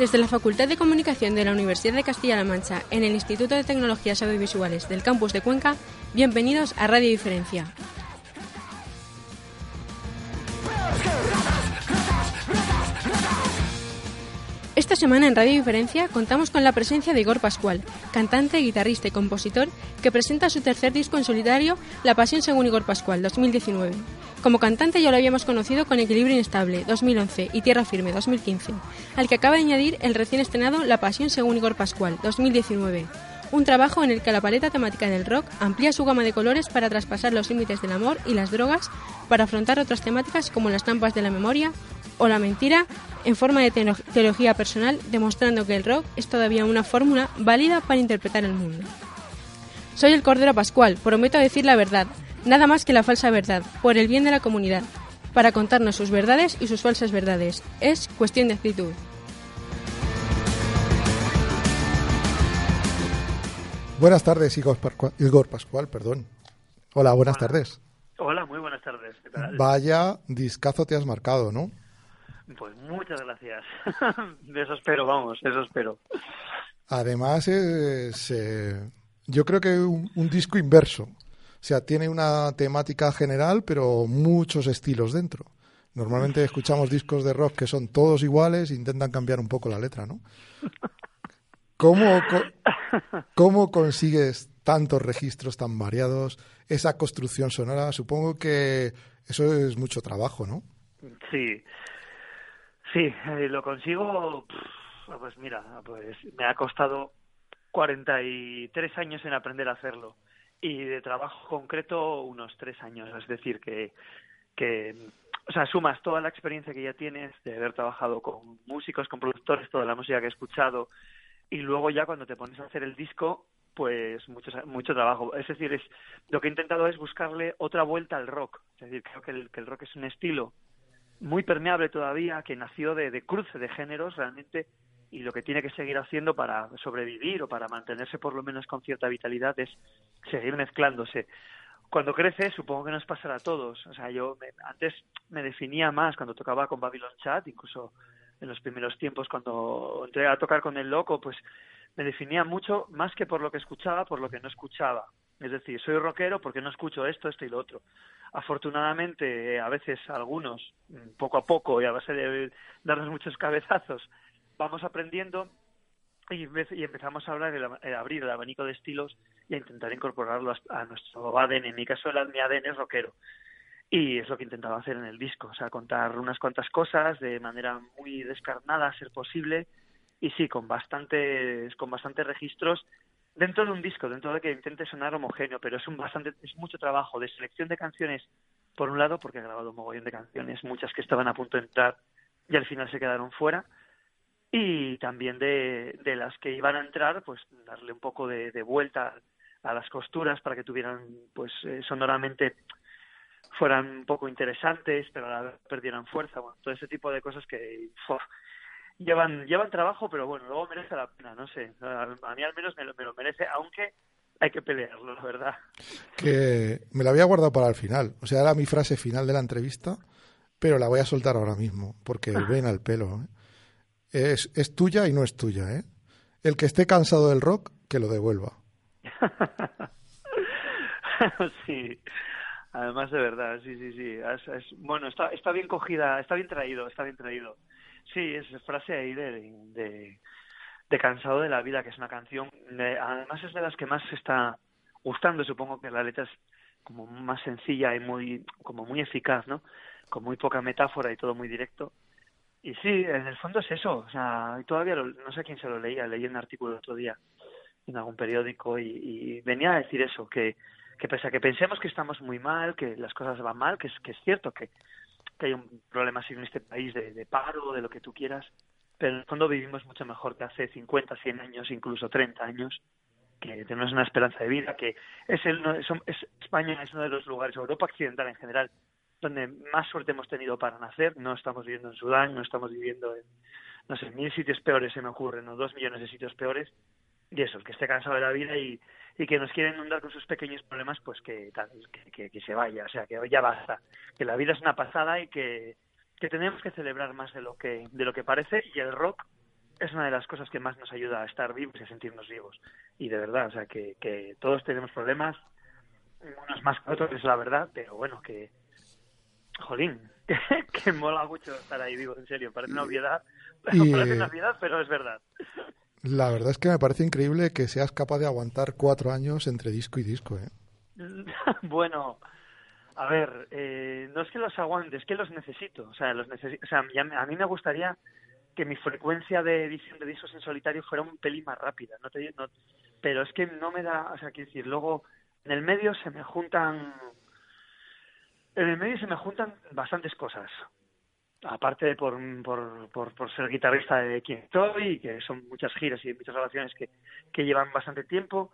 Desde la Facultad de Comunicación de la Universidad de Castilla-La Mancha, en el Instituto de Tecnologías Audiovisuales del Campus de Cuenca, bienvenidos a Radio Diferencia. Esta semana en Radio Diferencia contamos con la presencia de Igor Pascual, cantante, guitarrista y compositor que presenta su tercer disco en solitario, La Pasión según Igor Pascual, 2019. Como cantante ya lo habíamos conocido con Equilibrio Inestable, 2011, y Tierra Firme, 2015, al que acaba de añadir el recién estrenado La Pasión según Igor Pascual, 2019 un trabajo en el que la paleta temática del rock amplía su gama de colores para traspasar los límites del amor y las drogas, para afrontar otras temáticas como las trampas de la memoria o la mentira en forma de teología personal, demostrando que el rock es todavía una fórmula válida para interpretar el mundo. Soy el Cordero Pascual, prometo decir la verdad, nada más que la falsa verdad, por el bien de la comunidad, para contarnos sus verdades y sus falsas verdades. Es cuestión de actitud. Buenas tardes, Igor, Pascual, perdón. Hola, buenas tardes. Hola, muy buenas tardes. Vaya discazo te has marcado, ¿no? Pues muchas gracias. eso espero, vamos, eso espero. Además, es, eh, yo creo que un, un disco inverso. O sea, tiene una temática general, pero muchos estilos dentro. Normalmente escuchamos discos de rock que son todos iguales e intentan cambiar un poco la letra, ¿no? ¿Cómo, ¿Cómo consigues tantos registros tan variados, esa construcción sonora? Supongo que eso es mucho trabajo, ¿no? Sí, sí, eh, lo consigo, pues mira, pues me ha costado 43 años en aprender a hacerlo y de trabajo concreto unos tres años, es decir, que, que o sea, sumas toda la experiencia que ya tienes de haber trabajado con músicos, con productores, toda la música que he escuchado, y luego ya cuando te pones a hacer el disco pues mucho mucho trabajo. Es decir es lo que he intentado es buscarle otra vuelta al rock. Es decir creo que el, que el rock es un estilo muy permeable todavía que nació de, de cruce de géneros realmente y lo que tiene que seguir haciendo para sobrevivir o para mantenerse por lo menos con cierta vitalidad es seguir mezclándose cuando crece supongo que nos pasará a todos o sea yo antes me definía más cuando tocaba con Babylon Chat incluso en los primeros tiempos cuando entré a tocar con el loco, pues me definía mucho más que por lo que escuchaba, por lo que no escuchaba. Es decir, soy rockero porque no escucho esto, esto y lo otro. Afortunadamente, a veces algunos, poco a poco y a base de darnos muchos cabezazos, vamos aprendiendo y, empezamos a hablar de abrir el abanico de estilos y a intentar incorporarlo a, nuestro ADN. En mi caso, el, mi ADN es rockero. Y es lo que intentaba hacer en el disco, o sea, contar unas cuantas cosas de manera muy descarnada, a ser posible, y sí, con bastantes, con bastantes registros dentro de un disco, dentro de que intente sonar homogéneo, pero es un bastante, es mucho trabajo de selección de canciones, por un lado, porque he grabado un mogollón de canciones, muchas que estaban a punto de entrar y al final se quedaron fuera, y también de, de las que iban a entrar, pues darle un poco de, de vuelta a las costuras para que tuvieran, pues, eh, sonoramente fueran un poco interesantes, pero a la vez perdieran fuerza, bueno, todo ese tipo de cosas que llevan llevan trabajo, pero bueno, luego merece la pena, no sé, a, mí al menos me lo, me lo merece, aunque hay que pelearlo, la verdad. Que me la había guardado para el final, o sea, era mi frase final de la entrevista, pero la voy a soltar ahora mismo, porque ven al pelo. ¿eh? Es, es tuya y no es tuya, ¿eh? El que esté cansado del rock, que lo devuelva. sí, Además, de verdad, sí, sí, sí. Es, bueno, está, está bien cogida, está bien traído, está bien traído. Sí, es frase ahí de, de, Cansado de la Vida, que es una canción, además es de las que más se está gustando, supongo que la letra es como más sencilla y muy, como muy eficaz, ¿no? Con muy poca metáfora y todo muy directo. Y sí, en el fondo es eso, o sea, todavía no sé quién se lo leía, leí un artículo el otro día en algún periódico y, y venía a decir eso, que que pese a que pensemos que estamos muy mal, que las cosas van mal, que es, que es cierto que, que hay un problema así en este país de, de paro, de lo que tú quieras, pero en el fondo vivimos mucho mejor que hace 50, 100 años, incluso 30 años, que tenemos una esperanza de vida, que es, el, es España es uno de los lugares, Europa occidental en general, donde más suerte hemos tenido para nacer. No estamos viviendo en Sudán, no estamos viviendo en, no sé, mil sitios peores se me ocurren, o dos millones de sitios peores. Y eso, el que esté cansado de la vida y, y que nos quieren inundar con sus pequeños problemas, pues que, que, que, se vaya, o sea, que ya basta, que la vida es una pasada y que, que tenemos que celebrar más de lo que, de lo que parece y el rock es una de las cosas que más nos ayuda a estar vivos y a sentirnos vivos. Y de verdad, o sea, que, que todos tenemos problemas, unos más que otros, es la verdad, pero bueno, que, jolín, que, mola mucho estar ahí vivo, en serio, parece una obviedad, parece una obviedad, pero es verdad. La verdad es que me parece increíble que seas capaz de aguantar cuatro años entre disco y disco, ¿eh? bueno, a ver, eh, no es que los aguante, es que los necesito. O sea, los necesito, o sea, a mí me gustaría que mi frecuencia de edición de discos en solitario fuera un pelín más rápida. No te, no, pero es que no me da, o sea, quiero decir, luego en el medio se me juntan, en el medio se me juntan bastantes cosas. Aparte por, por, por, por ser guitarrista de quien estoy, que son muchas giras y muchas grabaciones que, que llevan bastante tiempo,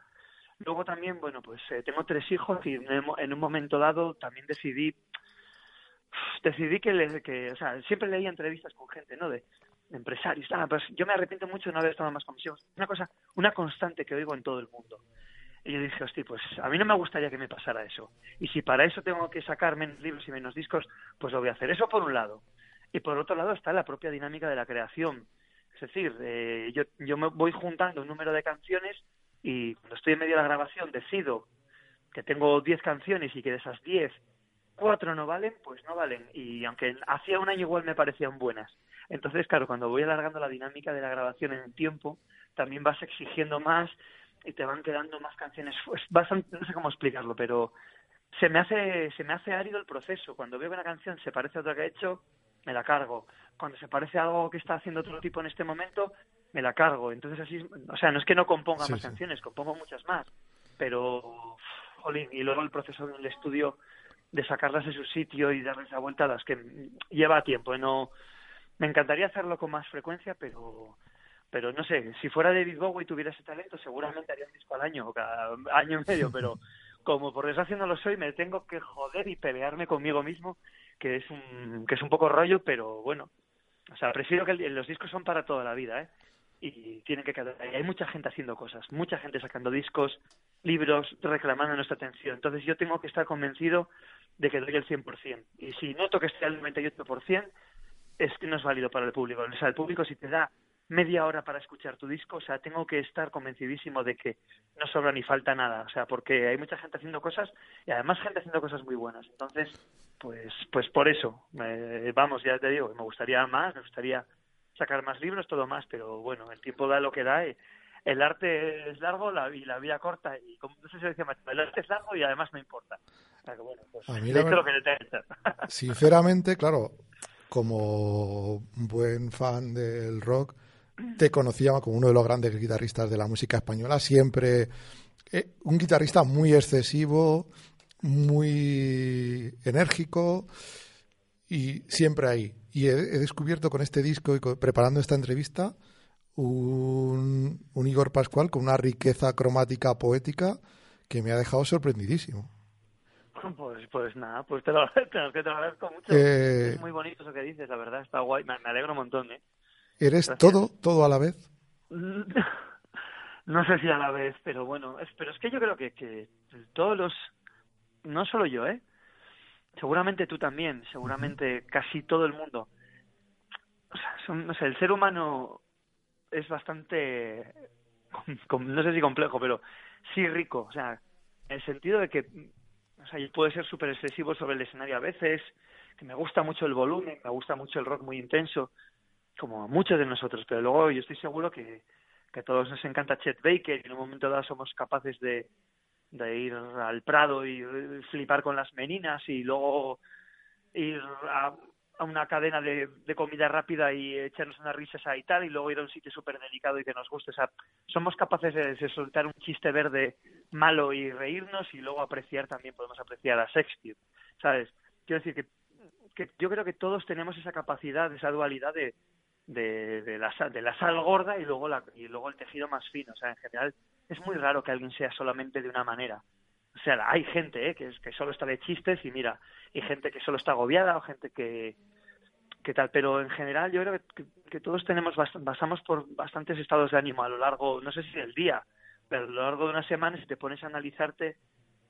Luego también, bueno, pues eh, tengo tres hijos y en un momento dado también decidí decidí que, que o sea, siempre leía entrevistas con gente, ¿no? De, empresarios. Ah, pues yo me arrepiento mucho de no haber estado más con Una cosa, una constante que oigo en todo el mundo. Y yo dije, hostia, pues a mí no me gustaría que me pasara eso. Y si para eso tengo que sacar menos libros y menos discos, pues lo voy a hacer. Eso por un lado. Y por otro lado está la propia dinámica de la creación. Es decir, eh, yo, yo me voy juntando un número de canciones y cuando estoy en medio de la grabación decido que tengo 10 canciones y que de esas 10, cuatro no valen, pues no valen. Y aunque hacía un año igual me parecían buenas. Entonces, claro, cuando voy alargando la dinámica de la grabación en el tiempo, también vas exigiendo más y te van quedando más canciones. Pues bastante, no sé cómo explicarlo, pero se me hace se me hace árido el proceso. Cuando veo que una canción se parece a otra que he hecho, me la cargo. Cuando se parece a algo que está haciendo otro tipo en este momento, me la cargo. Entonces así, o sea, no es que no componga más canciones, compongo muchas más, pero, jolín, y luego el proceso del estudio de sacarlas de su sitio y darles la vuelta a las que lleva tiempo. ¿eh? No, me encantaría hacerlo con más frecuencia, pero pero no sé, si fuera David Bowie y tuviera ese talento, seguramente haría un disco al año o cada año y medio, pero como por desgracia no lo soy, me tengo que joder y pelearme conmigo mismo, que es un que es un poco rollo, pero bueno, o sea, prefiero que los discos son para toda la vida, ¿eh? y tienen que quedar ahí. Hay mucha gente haciendo cosas, mucha gente sacando discos, libros, reclamando nuestra atención. Entonces yo tengo que estar convencido de que doy el 100%. Y si noto que estoy al 98%, es que no es válido para el público. O sea, el público si te da media hora para escuchar tu disco, o sea, tengo que estar convencidísimo de que no sobra ni falta nada, o sea, porque hay mucha gente haciendo cosas y además gente haciendo cosas muy buenas. Entonces, pues pues por eso, vamos, ya te digo, me gustaría más, me gustaría sacar más libros, todo más, pero bueno, el tiempo da lo que da. Y el arte es largo la, y la vida corta. Y como no sé si decía el arte es largo y además no importa. bueno, pues, a mí lo que Sinceramente, claro, como buen fan del rock, te conocía como uno de los grandes guitarristas de la música española. Siempre eh, un guitarrista muy excesivo, muy enérgico y siempre ahí. Y he, descubierto con este disco y preparando esta entrevista un, un, Igor Pascual con una riqueza cromática poética que me ha dejado sorprendidísimo. Pues, pues nada, pues te lo, te lo agradezco mucho. Eh, es muy bonito eso que dices, la verdad, está guay, me, alegro un montón. ¿eh? ¿Eres todo, todo a la vez? no sé si a la vez, pero bueno, es, pero es que yo creo que, que todos los, no solo yo, ¿eh? seguramente tú también, seguramente casi todo el mundo. O sea, no sé, el ser humano es bastante, no sé si complejo, pero sí rico. O sea, en el sentido de que, o sea, puede ser súper excesivo sobre el escenario a veces, que me gusta mucho el volumen, me gusta mucho el rock muy intenso, como a muchos de nosotros, pero luego yo estoy seguro que, que a todos nos encanta Chet Baker y en un momento dado somos capaces de, de ir al Prado y flipar con las meninas y luego ir a, una cadena de, comida rápida y echarnos unas risas ahí y tal y luego ir a un sitio súper delicado y que nos guste. O sea, somos capaces de, soltar un chiste verde malo y reírnos y luego apreciar también, podemos apreciar a Shakespeare, ¿sabes? Quiero decir que, que yo creo que todos tenemos esa capacidad, esa dualidad de, de, de, la, de la sal gorda y luego, la, y luego el tejido más fino. O sea, en general es muy raro que alguien sea solamente de una manera. O sea, hay gente ¿eh? que, que solo está de chistes y mira, hay gente que solo está agobiada o gente que, que tal, pero en general yo creo que, todos tenemos pasamos por bastantes estados de ánimo a lo largo, no sé si del día, pero a lo largo de una semana si te pones a analizarte,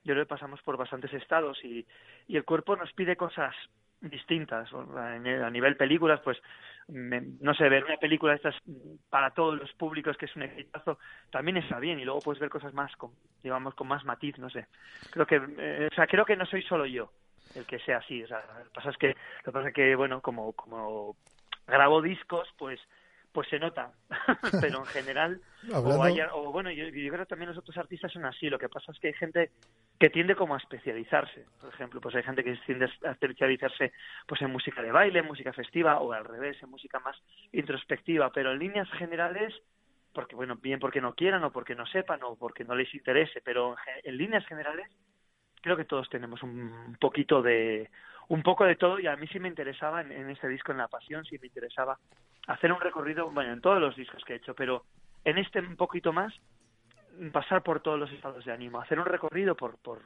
yo creo que pasamos por bastantes estados y, y el cuerpo nos pide cosas distintas. A nivel películas, pues, no sé, ver una película de estas para todos los públicos que es un exitazo, también está bien. Y luego puedes ver cosas más, con, digamos, con más matiz, no sé. Creo que, eh, o sea, creo que no soy solo yo el que sea así. O sea, lo que pasa es que, lo que pasa es que, bueno, como, como grabo discos, pues pues se nota, pero en general, o, bueno, yo, yo, creo que también los otros artistas son así, lo que pasa es que hay gente que tiende como a especializarse, por ejemplo, pues hay gente que tiende a especializarse pues en música de baile, en música festiva, o al revés, en música más introspectiva, pero en líneas generales, porque bueno, bien porque no quieran, o porque no sepan, o porque no les interese, pero en líneas generales, creo que todos tenemos un poquito de un poco de todo y a mí sí me interesaba en, este disco en La Pasión sí me interesaba hacer un recorrido bueno en todos los discos que he hecho pero en este un poquito más pasar por todos los estados de ánimo hacer un recorrido por por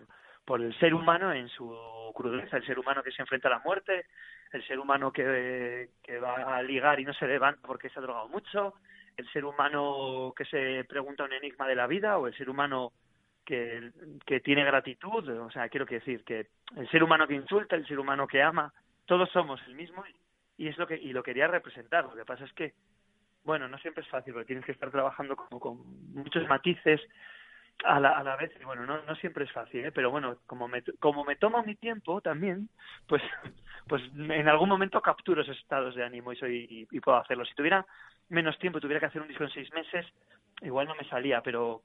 por el ser humano en su crudeza el ser humano que se enfrenta a la muerte el ser humano que, que va a ligar y no se levanta porque se ha drogado mucho el ser humano que se pregunta un enigma de la vida o el ser humano que, que tiene gratitud, o sea, quiero decir que el ser humano que insulta, el ser humano que ama, todos somos el mismo y, es lo que y lo quería representar. Lo que pasa es que, bueno, no siempre es fácil porque tienes que estar trabajando como con muchos matices a la, a la vez y bueno, no, no siempre es fácil, ¿eh? pero bueno, como me, como me tomo mi tiempo también, pues, pues en algún momento capturo esos estados de ánimo y, soy, y puedo hacerlo. Si tuviera menos tiempo, tuviera que hacer un disco en seis meses, igual no me salía, pero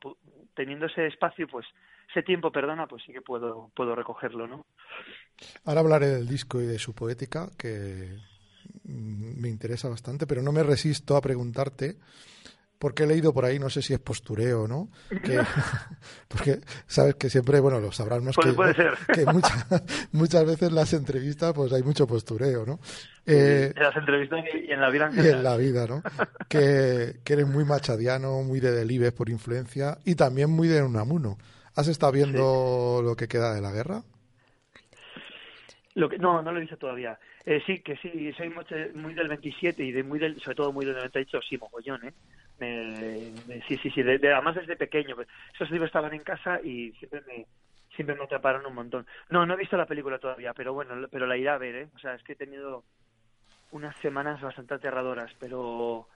teniendo ese espacio, pues ese tiempo, perdona, pues sí que puedo, puedo recogerlo, ¿no? Ahora hablaré del disco y de su poética, que mm, me interesa bastante, pero no me resisto a preguntarte porque he leído por ahí, no sé si es postureo, ¿no? Que, porque sabes que siempre, bueno, lo sabrán más que, que muchas veces las entrevistas pues hay mucho postureo, ¿no? Eh, en las entrevistas y en la vida en Y en la vida, ¿no? que, que eres muy machadiano, muy de Delibes por influencia y también muy de Unamuno. ¿Has estado viendo lo que queda de la guerra? Lo que, no, no lo he visto todavía. Eh, sí, que sí, soy muy del 27 y de muy del, sobre todo muy del 98, sí, mogollón, ¿eh? Sí, sí, sí, además desde pequeño. Pues, esos libros estaban en casa y siempre me, siempre me atraparon un montón. No, no he visto la película todavía, pero bueno, pero la iré a ver, ¿eh? O sea, es que he tenido unas semanas bastante aterradoras, pero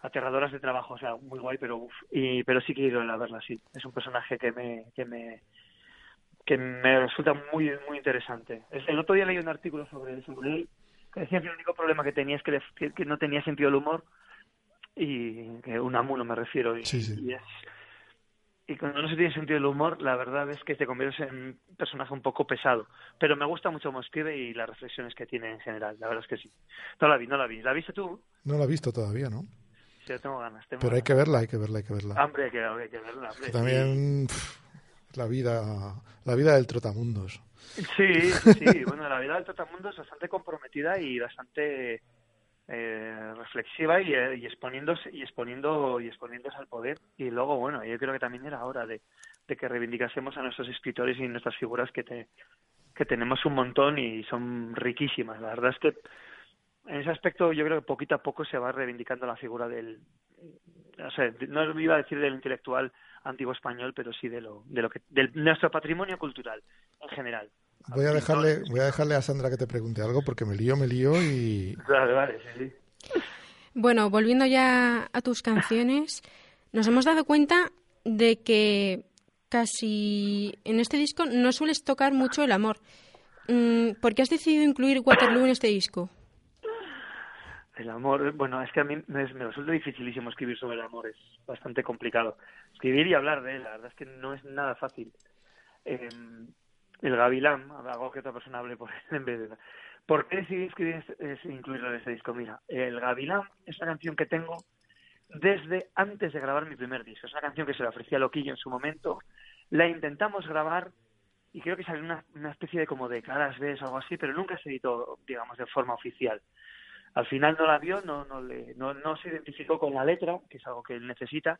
aterradoras de trabajo, o sea, muy guay, pero uf, y pero sí quiero ir a verla, sí. Es un personaje que me que me que me resulta muy muy interesante. El otro día leí un artículo sobre, sobre él que decía que el único problema que tenía es que, que no tenía sentido del humor y que un amuno me refiero y, y, es y cuando no se tiene sentido del humor la verdad es que te conviertes en un personaje un poco pesado. Pero me gusta mucho cómo escribe y las reflexiones que tiene en general la verdad es que sí. No la vi no la vi. La viste tú no la he visto todavía no sí tengo ganas pero hay que verla hay que verla hay que verla. Hombre hay que, hay que verla también la vida la vida del trotamundos. Sí sí bueno la vida del trotamundos es bastante comprometida y bastante eh, reflexiva y, eh, y, exponiéndose y exponiendo y exponiéndose al poder. Y luego bueno yo creo que también era hora de, que reivindicásemos a nuestros escritores y nuestras figuras que te, que tenemos un montón y son riquísimas. La verdad es que en ese aspecto yo creo que poquito a poco se va reivindicando la figura del no sé no iba a decir del intelectual antiguo español pero sí de lo de lo que de nuestro patrimonio cultural en general Voy a dejarle, voy a dejarle a Sandra que te pregunte algo porque me lío, me lío y. Vale, vale, sí, Bueno, volviendo ya a tus canciones, nos hemos dado cuenta de que casi en este disco no sueles tocar mucho el amor. Mm, ¿Por qué has decidido incluir Waterloo en este disco? El amor, bueno, es que a mí me, resulta dificilísimo escribir sobre el amor, es bastante complicado. Escribir y hablar de él, la verdad es que no es nada fácil. Eh, el Gavilán, algo que otra persona hable por él en vez de... ¿Por qué decidí escribir, es, incluirlo en este disco? Mira, el Gavilán es una canción que tengo desde antes de grabar mi primer disco. Es una canción que se le ofrecía a Loquillo en su momento. La intentamos grabar y creo que salió una, una especie de como de caras B o algo así, pero nunca se editó, digamos, de forma oficial. Al final no la vio, no, no, le, no, no se identificó con la letra, que es algo que él necesita,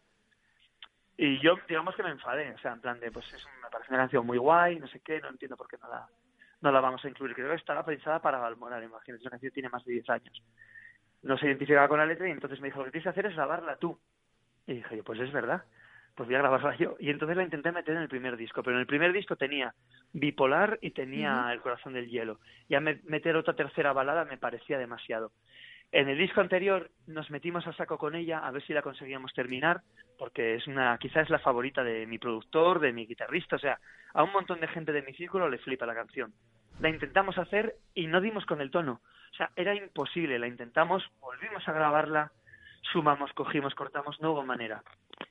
y yo, digamos que me enfadé, o sea, en plan de, pues es, me parece una canción muy guay, no sé qué, no entiendo por qué no la, no la vamos a incluir. Creo que estaba pensada para Balmoral, imagínate, esa canción tiene más de 10 años. No se identificaba con la letra y entonces me dijo, lo que tienes que hacer es grabarla tú. Y dije, pues es verdad. pues voy a grabarla yo. Y entonces la intenté meter en el primer disco, pero en el primer disco tenía Bipolar y tenía El corazón del hielo. Ya meter otra tercera balada me parecía demasiado. En el disco anterior nos metimos a saco con ella a ver si la conseguíamos terminar, porque es una, quizás es la favorita de mi productor, de mi guitarrista, o sea, a un montón de gente de mi círculo le flipa la canción. La intentamos hacer y no dimos con el tono. O sea, era imposible, la intentamos, volvimos a grabarla, sumamos, cogimos, cortamos, no hubo manera.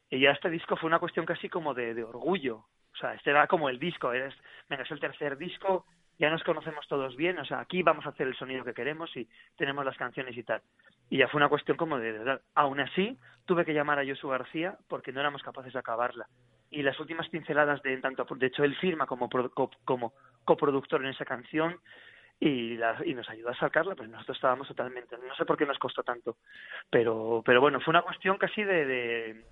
Y ya este disco fue una cuestión casi como de, orgullo. O sea, este era como el disco, es, venga, es el tercer disco, ya nos conocemos todos bien, o sea, aquí vamos a hacer el sonido que queremos y tenemos las canciones y tal. Y ya fue una cuestión como de, verdad. Aún así, tuve que llamar a Josu García porque no éramos capaces de acabarla. Y las últimas pinceladas de tanto, de hecho, él firma como, como coproductor en esa canción y, y nos ayudó a sacarla, pues nosotros estábamos totalmente, no sé por qué nos costó tanto, pero, pero bueno, fue una cuestión casi de,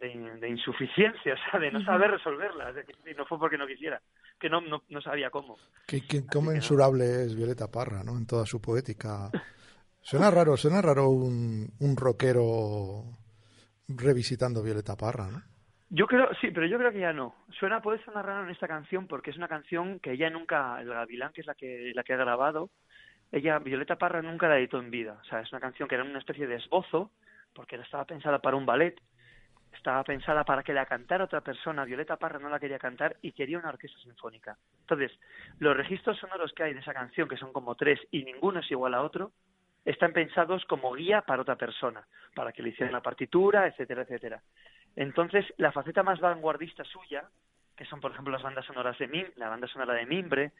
de de, insuficiencia, o sea, de no saber resolverla. Y no fue porque no quisiera, que no, no, no sabía cómo. Qué, qué es Violeta Parra, ¿no? En toda su poética. Suena raro, suena raro un, un rockero revisitando Violeta Parra, ¿no? Yo creo, sí, pero yo creo que ya no. Suena, puede sonar raro en esta canción porque es una canción que ella nunca, el Gavilán, que es la que, la que ha grabado, ella, Violeta Parra, nunca la editó en vida. O sea, es una canción que era una especie de esbozo, porque estaba pensada para un ballet, estaba pensada para que la cantara otra persona, Violeta Parra no la quería cantar y quería una orquesta sinfónica. Entonces, los registros sonoros que hay de esa canción, que son como tres y ninguno es igual a otro, están pensados como guía para otra persona, para que le hicieran la partitura, etcétera, etcétera. Entonces, la faceta más vanguardista suya, que son, por ejemplo, las bandas sonoras de Mim, la banda sonora de Mimbre,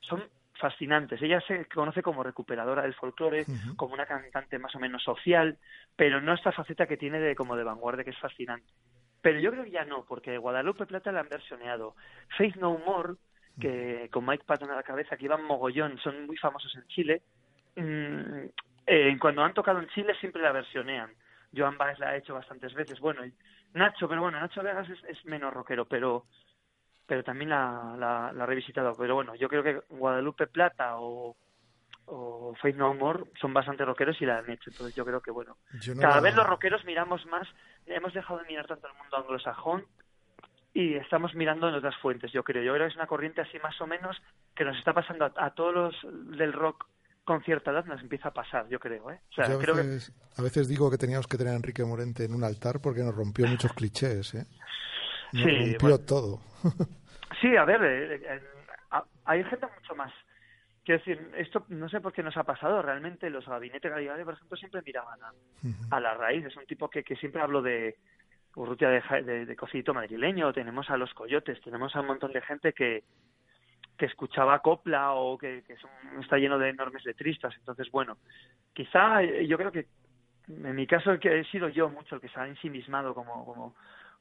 son fascinantes. Ella se conoce como recuperadora del folclore, como una cantante más o menos social, pero no esta faceta que tiene de como de vanguardia que es fascinante. Pero yo creo que ya no, porque Guadalupe Plata la han versioneado. Faith No More, que con Mike Patton a la cabeza, que iban mogollón, son muy famosos en Chile, mm, eh, cuando han tocado en Chile siempre la versionean. Joan Baez la ha hecho bastantes veces. Bueno, Nacho, pero bueno, Nacho Vegas es, menos rockero, pero pero también la, la, ha revisitado. Pero bueno, yo creo que Guadalupe Plata o, o Faith No More son bastante rockeros y la han hecho. Entonces yo creo que, bueno, cada vez los rockeros miramos más, hemos dejado de mirar tanto el mundo anglosajón y estamos mirando en otras fuentes, yo creo. Yo creo que es una corriente así más o menos que nos está pasando a, a todos los del rock con cierta edad nos empieza a pasar, yo creo. ¿eh? a, veces, a veces digo que teníamos que tener a Enrique Morente en un altar porque nos rompió muchos clichés. ¿eh? Nos rompió todo. sí, a ver, eh, eh, hay gente mucho más. Quiero decir, esto no sé por qué nos ha pasado. Realmente los gabinetes Garibaldi, por ejemplo, siempre miraban a, la raíz. Es un tipo que, que siempre hablo de Urrutia de, de, de Cosito madrileño, tenemos a los coyotes, tenemos a un montón de gente que, que escuchaba copla o que, está lleno de enormes letristas. Entonces, bueno, quizá eh, yo creo que en mi caso que he sido yo mucho el que se ha ensimismado como, como,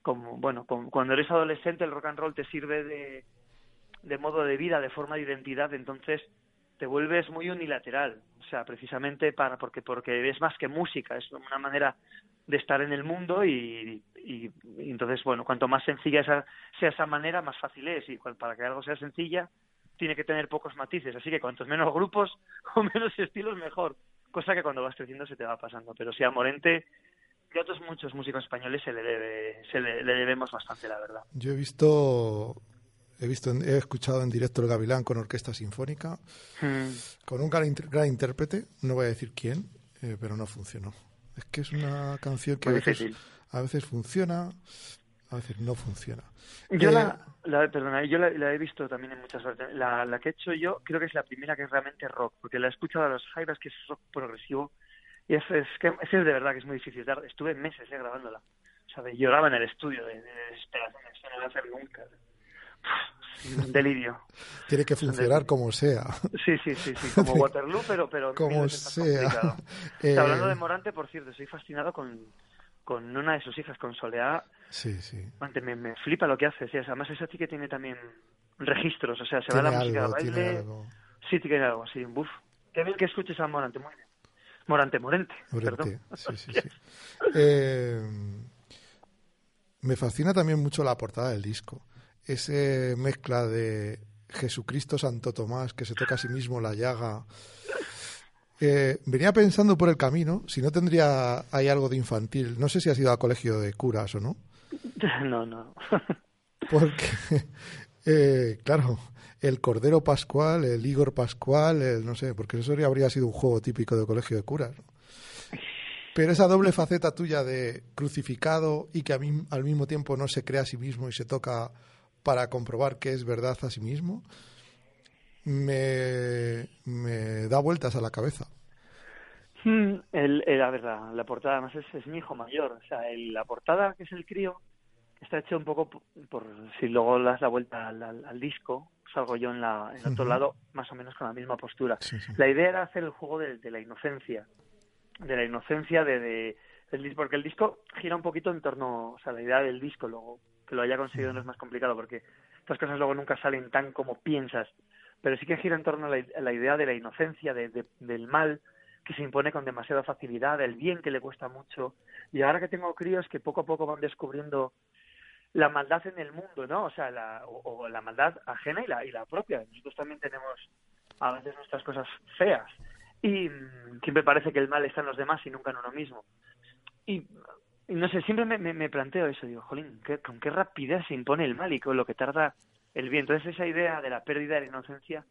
como bueno, cuando eres adolescente el rock and roll te sirve de, modo de vida, de forma de identidad, entonces te vuelves muy unilateral, o sea, precisamente para porque porque es más que música, es una manera de estar en el mundo y, y, entonces bueno, cuanto más sencilla esa, sea esa manera, más fácil es y para que algo sea sencilla, tiene que tener pocos matices, así que cuantos menos grupos o menos estilos mejor, cosa que cuando vas creciendo se te va pasando, pero si a A otros muchos músicos españoles se le debe se le, debemos bastante, la verdad. Yo he visto he visto he escuchado en directo el Gavilán con orquesta sinfónica hmm. con un gran, gran, intérprete, no voy a decir quién, eh, pero no funcionó. Es que es una canción que a veces, a veces funciona, a veces no funciona. Yo la, eh, perdona, yo la, he visto también en muchas. La, la que he hecho yo creo que es la primera que es realmente rock, porque la he escuchado a los Jaivas, que es rock progresivo, y es, es, que, es de verdad que es muy difícil. Estuve meses eh, grabándola. O sea, lloraba en el estudio de, desesperación, esto no voy a hacer nunca. un delirio. Tiene que funcionar como sea. Sí, sí, sí, sí, como Waterloo, pero, pero como sea. Eh... Hablando de Morante, por cierto, estoy fascinado con, con una de sus hijas, con Soleá. Sí, sí. Me, me flipa lo que hace. Sí, además, esa sí que tiene también registros. O sea, se va la música a baile. Sí, tiene algo así. Buf. Qué bien que escuches a Morante. Muy bien. Morante, Morente. Morente. Sí, sí, sí. eh, me fascina también mucho la portada del disco. Ese mezcla de Jesucristo Santo Tomás que se toca a sí mismo la llaga eh, venía pensando por el camino si no tendría hay algo de infantil. No sé si has ido a colegio de curas o no. No, no. Porque, eh, claro, el Cordero Pascual, el Igor Pascual, el no sé, porque eso habría sido un juego típico de colegio de curas. Pero esa doble faceta tuya de crucificado y que a al mismo tiempo no se crea a sí mismo y se toca para comprobar que es verdad a sí mismo, me, da vueltas a la cabeza. Hmm, el, la verdad, la portada además es, es mi hijo mayor. O sea, la portada, que es el crío, está hecho un poco por, si luego das la vuelta al, disco, salgo yo en, la, en el otro lado más o menos con la misma postura. La idea era hacer el juego de, la inocencia, de la inocencia de, de, del disco, porque el disco gira un poquito en torno, o sea, la idea del disco, luego que lo haya conseguido no es más complicado, porque estas cosas luego nunca salen tan como piensas, pero sí que gira en torno a la, idea de la inocencia, de, del mal, que se impone con demasiada facilidad, el bien que le cuesta mucho. Y ahora que tengo críos que poco a poco van descubriendo la maldad en el mundo, ¿no? O sea, la, o, la maldad ajena y la, y la propia. Nosotros también tenemos a veces nuestras cosas feas y mm, siempre parece que el mal está en los demás y nunca en uno mismo. Y, no sé, siempre me, me, planteo eso, digo, jolín, ¿con qué rapidez se impone el mal y con lo que tarda el bien? Entonces esa idea de la pérdida de la inocencia,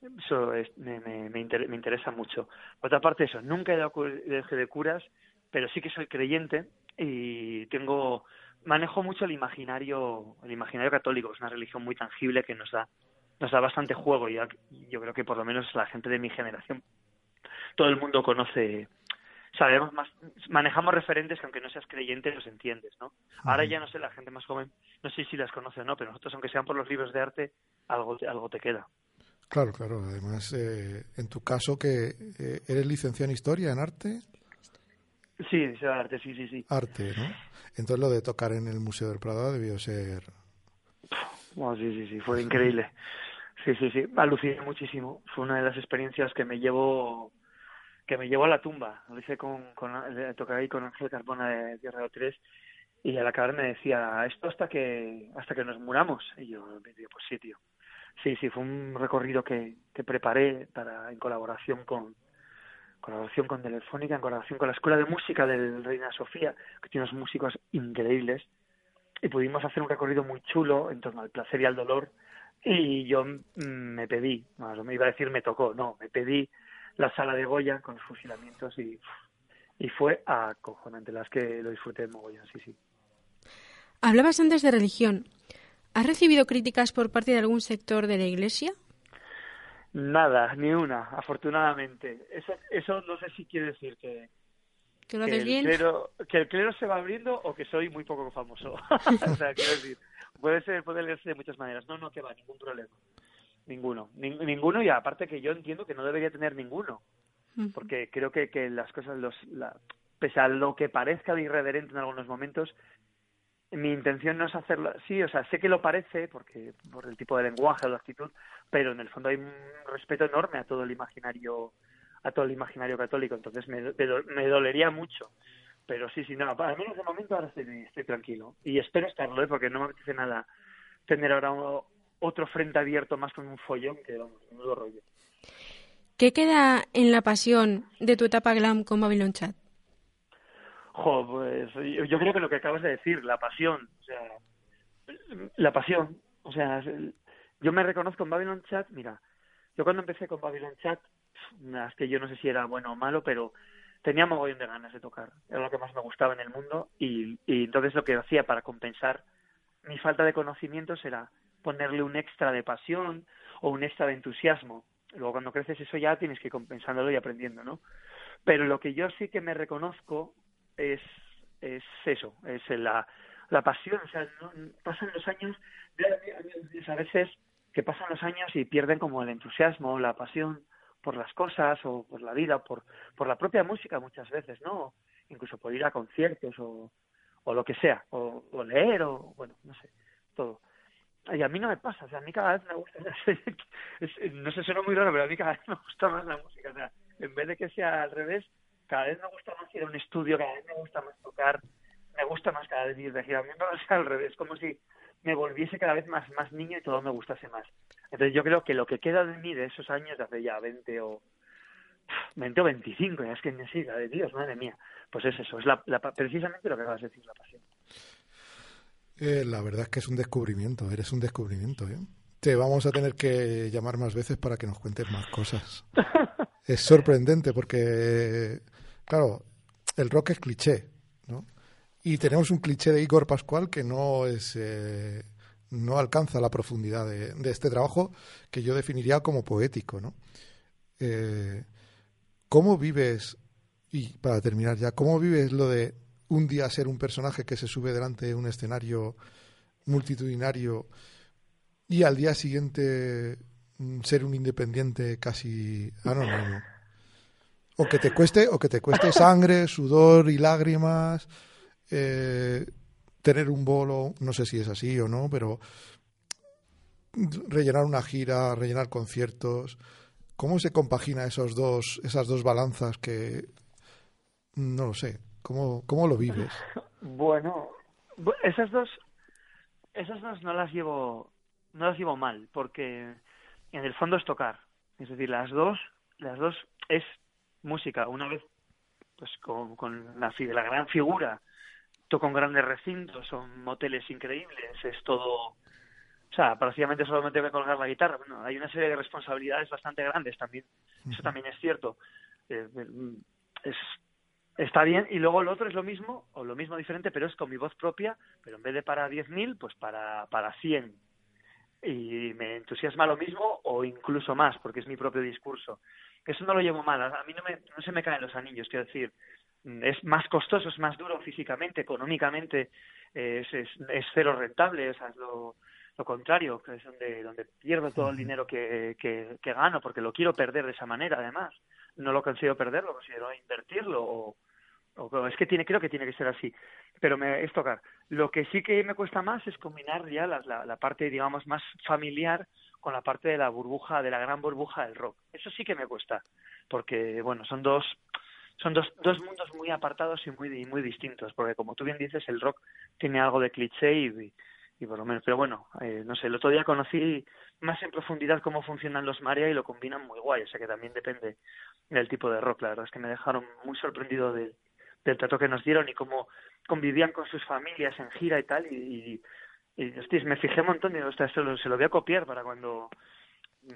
eso me, me, me, interesa mucho. Por otra parte, eso, nunca he dado de curas, pero sí que soy creyente y tengo manejo mucho el imaginario, el imaginario católico, es una religión muy tangible que nos da, nos da bastante juego. Y yo creo que por lo menos la gente de mi generación, todo el mundo conoce, sabemos más, manejamos referentes que aunque no seas creyente los entiendes, ¿no? Ahora ya no sé, la gente más joven, no sé si las conoce o no, pero nosotros aunque sean por los libros de arte, algo, algo te queda. Claro, claro. Además, eh, en tu caso, que eh, eres licenciado en historia, en arte. Sí, es arte, sí, sí, sí. Arte, ¿no? Entonces lo de tocar en el Museo del Prado debió ser... Bueno, sí, sí, sí, fue increíble. Sí, sí, sí, aluciné muchísimo. Fue una de las experiencias que me llevó que me llevó a la tumba. Lo hice con, con tocar ahí con Ángel Carbona de Tierra 3 y al acabar me decía, esto hasta que hasta que nos muramos. Y yo me dije, pues sí, tío. Sí, sí, fue un recorrido que, que preparé para en colaboración con, colaboración con Telefónica, en colaboración con la Escuela de Música del Reina Sofía, que tiene unos músicos increíbles, y pudimos hacer un recorrido muy chulo en torno al placer y al dolor, y yo me pedí, no me iba a decir me tocó, no, me pedí la sala de Goya con los fusilamientos y, y fue acojonante, las que lo disfruté de mogollón, sí, sí. Hablabas antes de religión. ¿Has recibido críticas por parte de algún sector de la Iglesia? Nada, ni una, afortunadamente. Eso, eso no sé si quiere decir que, que, el Clero, que el clero se va abriendo o que soy muy poco famoso. o sea, quiero decir, puede ser, puede leerse de muchas maneras. No, no, que va, ningún problema. Ninguno. ninguno y aparte que yo entiendo que no debería tener ninguno. Porque creo que, que las cosas, los, la, pese a lo que parezca de irreverente en algunos momentos, mi intención no es hacerlo sí, o sea, sé que lo parece porque por el tipo de lenguaje o la actitud, pero en el fondo hay un respeto enorme a todo el imaginario a todo el imaginario católico, entonces me, me dolería mucho. Pero sí, sí, no, al menos de momento ahora estoy, tranquilo. Y espero estarlo, ¿eh? porque no me apetece nada tener ahora otro frente abierto más con un follón que, vamos, lo rollo. ¿Qué queda en la pasión de tu etapa glam con Babylon Chat? Jo, pues yo, creo que lo que acabas de decir, la pasión, o sea, la pasión, o sea, yo me reconozco en Babylon Chat, mira, yo cuando empecé con Babylon Chat, es que yo no sé si era bueno o malo, pero tenía mogollón de ganas de tocar, era lo que más me gustaba en el mundo y, y entonces lo que hacía para compensar mi falta de conocimientos era ponerle un extra de pasión o un extra de entusiasmo. Luego cuando creces eso ya tienes que ir compensándolo y aprendiendo, ¿no? Pero lo que yo sí que me reconozco es, es eso, es la, la pasión. O sea, pasan los años, a veces que pasan los años y pierden como el entusiasmo, la pasión por las cosas o por la vida, por, por la propia música muchas veces, ¿no? Incluso por ir a conciertos o, o lo que sea, o, o leer o, bueno, no sé, todo. Y a mí no me pasa, o sea, a mí cada vez me gusta no sé, suena muy raro, pero a mí cada vez me gusta más la música, o sea, en vez de que sea al revés, cada vez me gusta más ir a un estudio, cada vez me gusta más tocar, me gusta más cada vez ir de gira. A mí me pasa al revés, como si me volviese cada vez más, más niño y todo me gustase más. Entonces yo creo que lo que queda de mí de esos años, de hace ya 20 o 20 o 25, ya es que ni siquiera de Dios, madre mía, pues es eso, es la, precisamente lo que vas a decir, la pasión. Eh, la verdad es que es un descubrimiento, eres un descubrimiento. ¿eh? Te vamos a tener que llamar más veces para que nos cuentes más cosas. es sorprendente porque, claro, el rock es cliché, ¿no? Y tenemos un cliché de Igor Pascual que no es eh, no alcanza la profundidad de, este trabajo que yo definiría como poético, ¿no? Eh, ¿Cómo vives y para terminar ya, cómo vives lo de un día ser un personaje que se sube delante de un escenario multitudinario y al día siguiente mm, ser un independiente casi anónimo? O que te cueste, o que te cueste sangre, sudor y lágrimas eh, tener un bolo, no sé si es así o no, pero rellenar una gira, rellenar conciertos, ¿cómo se compagina esos dos, esas dos balanzas que no lo sé, cómo, cómo lo vives? Bueno, esas dos, esas dos no las llevo, no las llevo mal, porque en el fondo es tocar, es decir, las dos, las dos es música. Una vez, pues con, con la, la gran figura toco en grandes recintos, son moteles increíbles, es todo... O sea, prácticamente solo me tengo que colgar la guitarra. Bueno, hay una serie de responsabilidades bastante grandes también. Eso también es cierto. Eh, es, está bien. Y luego lo otro es lo mismo, o lo mismo diferente, pero es con mi voz propia, pero en vez de para 10.000, pues para, para 100. Y me entusiasma lo mismo o incluso más, porque es mi propio discurso. Eso no lo llevo mal. A mí no, me, no se me caen los anillos, quiero decir es más costoso, es más duro físicamente, económicamente, es, es, cero rentable, o sea, es lo, lo contrario, que es donde, donde pierdo todo el dinero que, que, gano, porque lo quiero perder de esa manera, además. No lo consigo perderlo, considero invertirlo, o, o, es que tiene, creo que tiene que ser así. Pero me, es tocar. Lo que sí que me cuesta más es combinar ya la, la, la parte, digamos, más familiar con la parte de la burbuja, de la gran burbuja del rock. Eso sí que me cuesta, porque, bueno, son dos son dos, dos mundos muy apartados y muy, muy distintos, porque como tú bien dices, el rock tiene algo de cliché y, y por lo menos, pero bueno, eh, no sé, el otro día conocí más en profundidad cómo funcionan los Maria y lo combinan muy guay, o sea que también depende del tipo de rock, la verdad es que me dejaron muy sorprendido del trato que nos dieron y cómo convivían con sus familias en gira y tal, y, me fijé un montón y digo, se lo, se lo voy a copiar para cuando,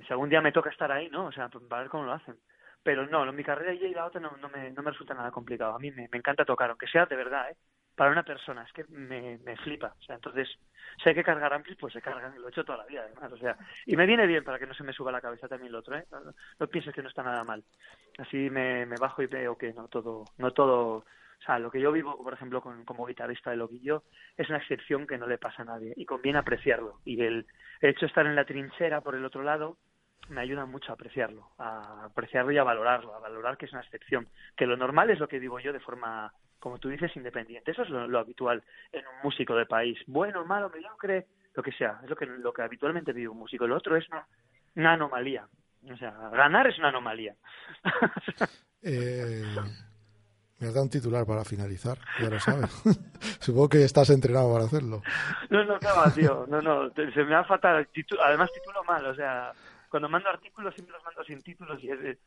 si algún día me toca estar ahí, ¿no? O sea, para ver cómo lo hacen pero no, mi carrera y la otra no, no, me, no me resulta nada complicado. A mí me, me encanta tocar, aunque sea de verdad, ¿eh? Para una persona, es que me, me flipa. O sea, entonces, si hay que cargar amplis, pues se cargan, lo he hecho toda la vida, además. O sea, y me viene bien para que no se me suba la cabeza también lo otro, ¿eh? No, pienses que no está nada mal. Así me, me bajo y veo que no todo, no todo, o sea, lo que yo vivo, por ejemplo, con, como guitarrista de Loquillo, es una excepción que no le pasa a nadie y conviene apreciarlo. Y el hecho de estar en la trinchera por el otro lado, me ayuda mucho a apreciarlo, a apreciarlo y a valorarlo, a valorar que es una excepción, que lo normal es lo que digo yo de forma, como tú dices, independiente. Eso es lo, habitual en un músico de país. Bueno, malo, mediocre, lo que sea, es lo que, lo que habitualmente vive un músico. Lo otro es una, anomalía. O sea, ganar es una anomalía. eh, me has dado un titular para finalizar, ya lo sabes. Supongo que estás entrenado para hacerlo. No, no, no, tío. No, no, se me ha fatal. Además, título mal, o sea, cuando mando artículos siempre los mando sin títulos y es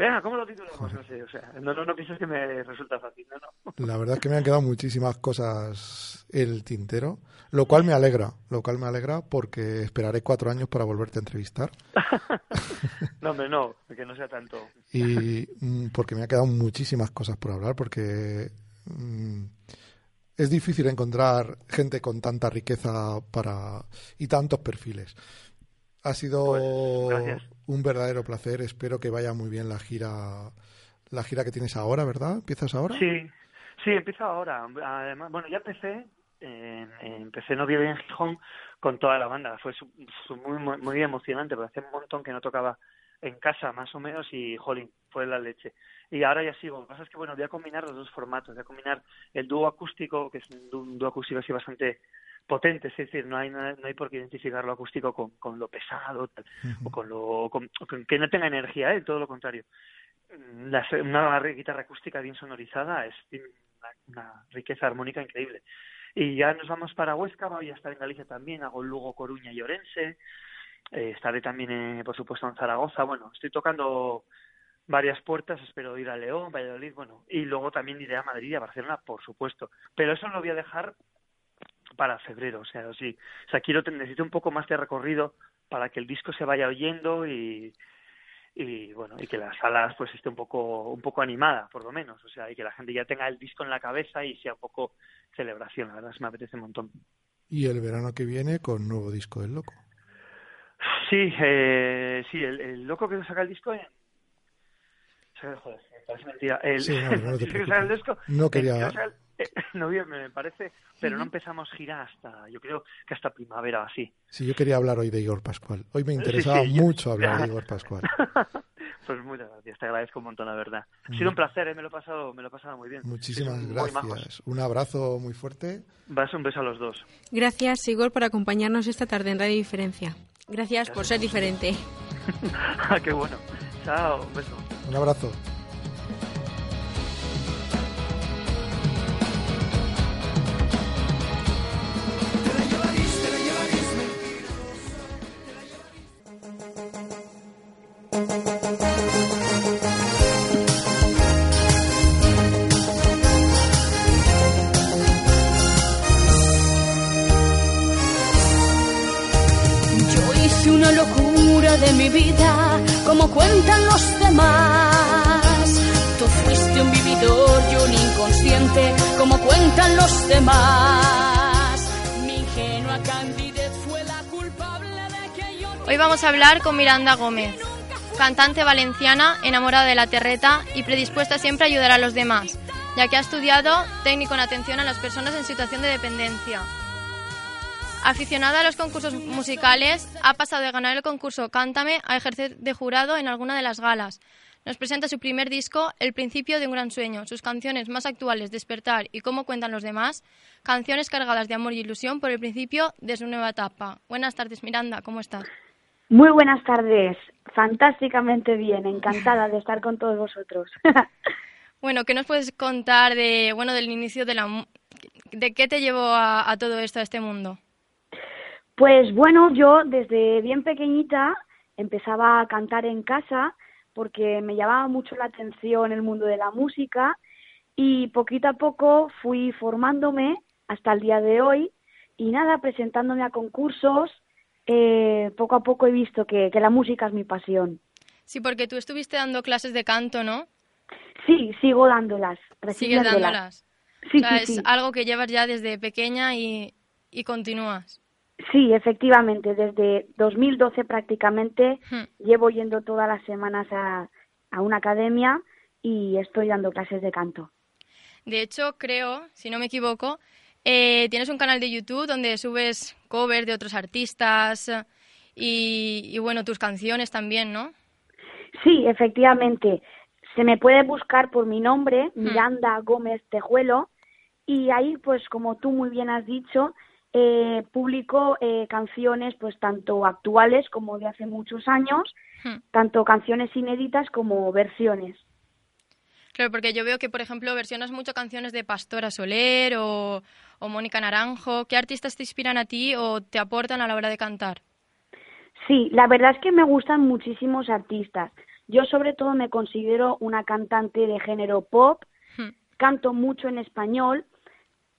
venga, ¿cómo lo titulamos? No sé, o sea, no, no, no pienses que me resulta fácil, no, no. La verdad es que me han quedado muchísimas cosas el tintero, lo cual me alegra, lo cual me alegra porque esperaré cuatro años para volverte a entrevistar. no, hombre, no, que no sea tanto. y mm, porque me ha quedado muchísimas cosas por hablar, porque mm, es difícil encontrar gente con tanta riqueza para y tantos perfiles. Ha sido pues, un verdadero placer. Espero que vaya muy bien la gira, la gira que tienes ahora, ¿verdad? ¿Empiezas ahora? Sí, sí, empiezo ahora. Además, bueno, ya empecé. En, empecé noviembre en Gijón con toda la banda. Fue muy, muy, emocionante, porque hace un montón que no tocaba en casa, más o menos, y jolín, fue la leche. Y ahora ya sigo. Lo que pasa es que, bueno, voy a combinar los dos formatos. Voy a combinar el dúo acústico, que es un dúo acústico así bastante potente, es decir, no hay, no hay por qué identificar lo acústico con, con lo pesado o con lo con, que no tenga energía, ¿eh? todo lo contrario. La, una guitarra acústica bien sonorizada es una, riqueza armónica increíble. Y ya nos vamos para Huesca, voy a estar en Galicia también, hago Lugo, Coruña y Orense, eh, estaré también, eh, por supuesto, en Zaragoza, bueno, estoy tocando varias puertas, espero ir a León, Valladolid, bueno, y luego también iré a Madrid y a Barcelona, por supuesto. Pero eso lo voy a dejar para febrero, o sea, sí, o sea, quiero necesito un poco más de recorrido para que el disco se vaya oyendo y, y bueno y que las salas pues esté un poco un poco animada por lo menos o sea y que la gente ya tenga el disco en la cabeza y sea un poco celebración. La verdad me apetece un montón. Y el verano que viene con nuevo disco del loco sí eh, sí el, loco que saca el disco en joder, parece mentira. El, sí, no, no, el disco no quería noviembre me parece, pero no empezamos gira hasta, yo creo que hasta primavera así. Sí, yo quería hablar hoy de Igor Pascual. Hoy me interesaba mucho hablar de Igor Pascual. pues muchas gracias, te agradezco un montón, la verdad. Ha sido un placer, ¿eh? me lo he pasado, me lo he pasado muy bien. Muchísimas gracias. Un abrazo muy fuerte. Vas un beso a los dos. Gracias, Igor, por acompañarnos esta tarde en Radio Diferencia. Gracias, por ser diferente. Ah, qué bueno. Chao, un beso. Un abrazo. Cuentan los demás. Mi ingenua candidez fue la culpable de que yo. Hoy vamos a hablar con Miranda Gómez, cantante valenciana, enamorada de la terreta y predispuesta siempre a ayudar a los demás, ya que ha estudiado técnico en atención a las personas en situación de dependencia. Aficionada a los concursos musicales, ha pasado de ganar el concurso Cántame a ejercer de jurado en alguna de las galas. Nos presenta su primer disco, El principio de un gran sueño, sus canciones más actuales, Despertar y Cómo cuentan los demás, canciones cargadas de amor y ilusión por el principio de su nueva etapa. Buenas tardes, Miranda, ¿cómo estás? Muy buenas tardes, fantásticamente bien, encantada de estar con todos vosotros. bueno, ¿qué nos puedes contar de, bueno, del inicio de la... ¿De qué te llevó a todo esto, a este mundo? Pues bueno, yo desde bien pequeñita empezaba a cantar en casa porque me llamaba mucho la atención el mundo de la música y poquito a poco fui formándome hasta el día de hoy y nada, presentándome a concursos, eh, poco a poco he visto que, la música es mi pasión. Sí, porque tú estuviste dando clases de canto, ¿no? Sí, sigo dándolas. Sigues dándolas. Sí, sí, es algo que llevas ya desde pequeña y, y continúas. Sí, efectivamente, desde 2012 prácticamente hmm. llevo yendo todas las semanas a, a una academia y estoy dando clases de canto. De hecho, creo, si no me equivoco, eh, tienes un canal de YouTube donde subes covers de otros artistas y, y, bueno, tus canciones también, ¿no? Sí, efectivamente. Se me puede buscar por mi nombre, hmm. Miranda Gómez Tejuelo, y ahí, pues como tú muy bien has dicho, eh, publico eh, canciones pues tanto actuales como de hace muchos años, hmm. tanto canciones inéditas como versiones. Claro, porque yo veo que, por ejemplo, versionas mucho canciones de Pastora Soler o, o Mónica Naranjo. ¿Qué artistas te inspiran a ti o te aportan a la hora de cantar? Sí, la verdad es que me gustan muchísimos artistas. Yo sobre todo me considero una cantante de género pop, hmm. canto mucho en español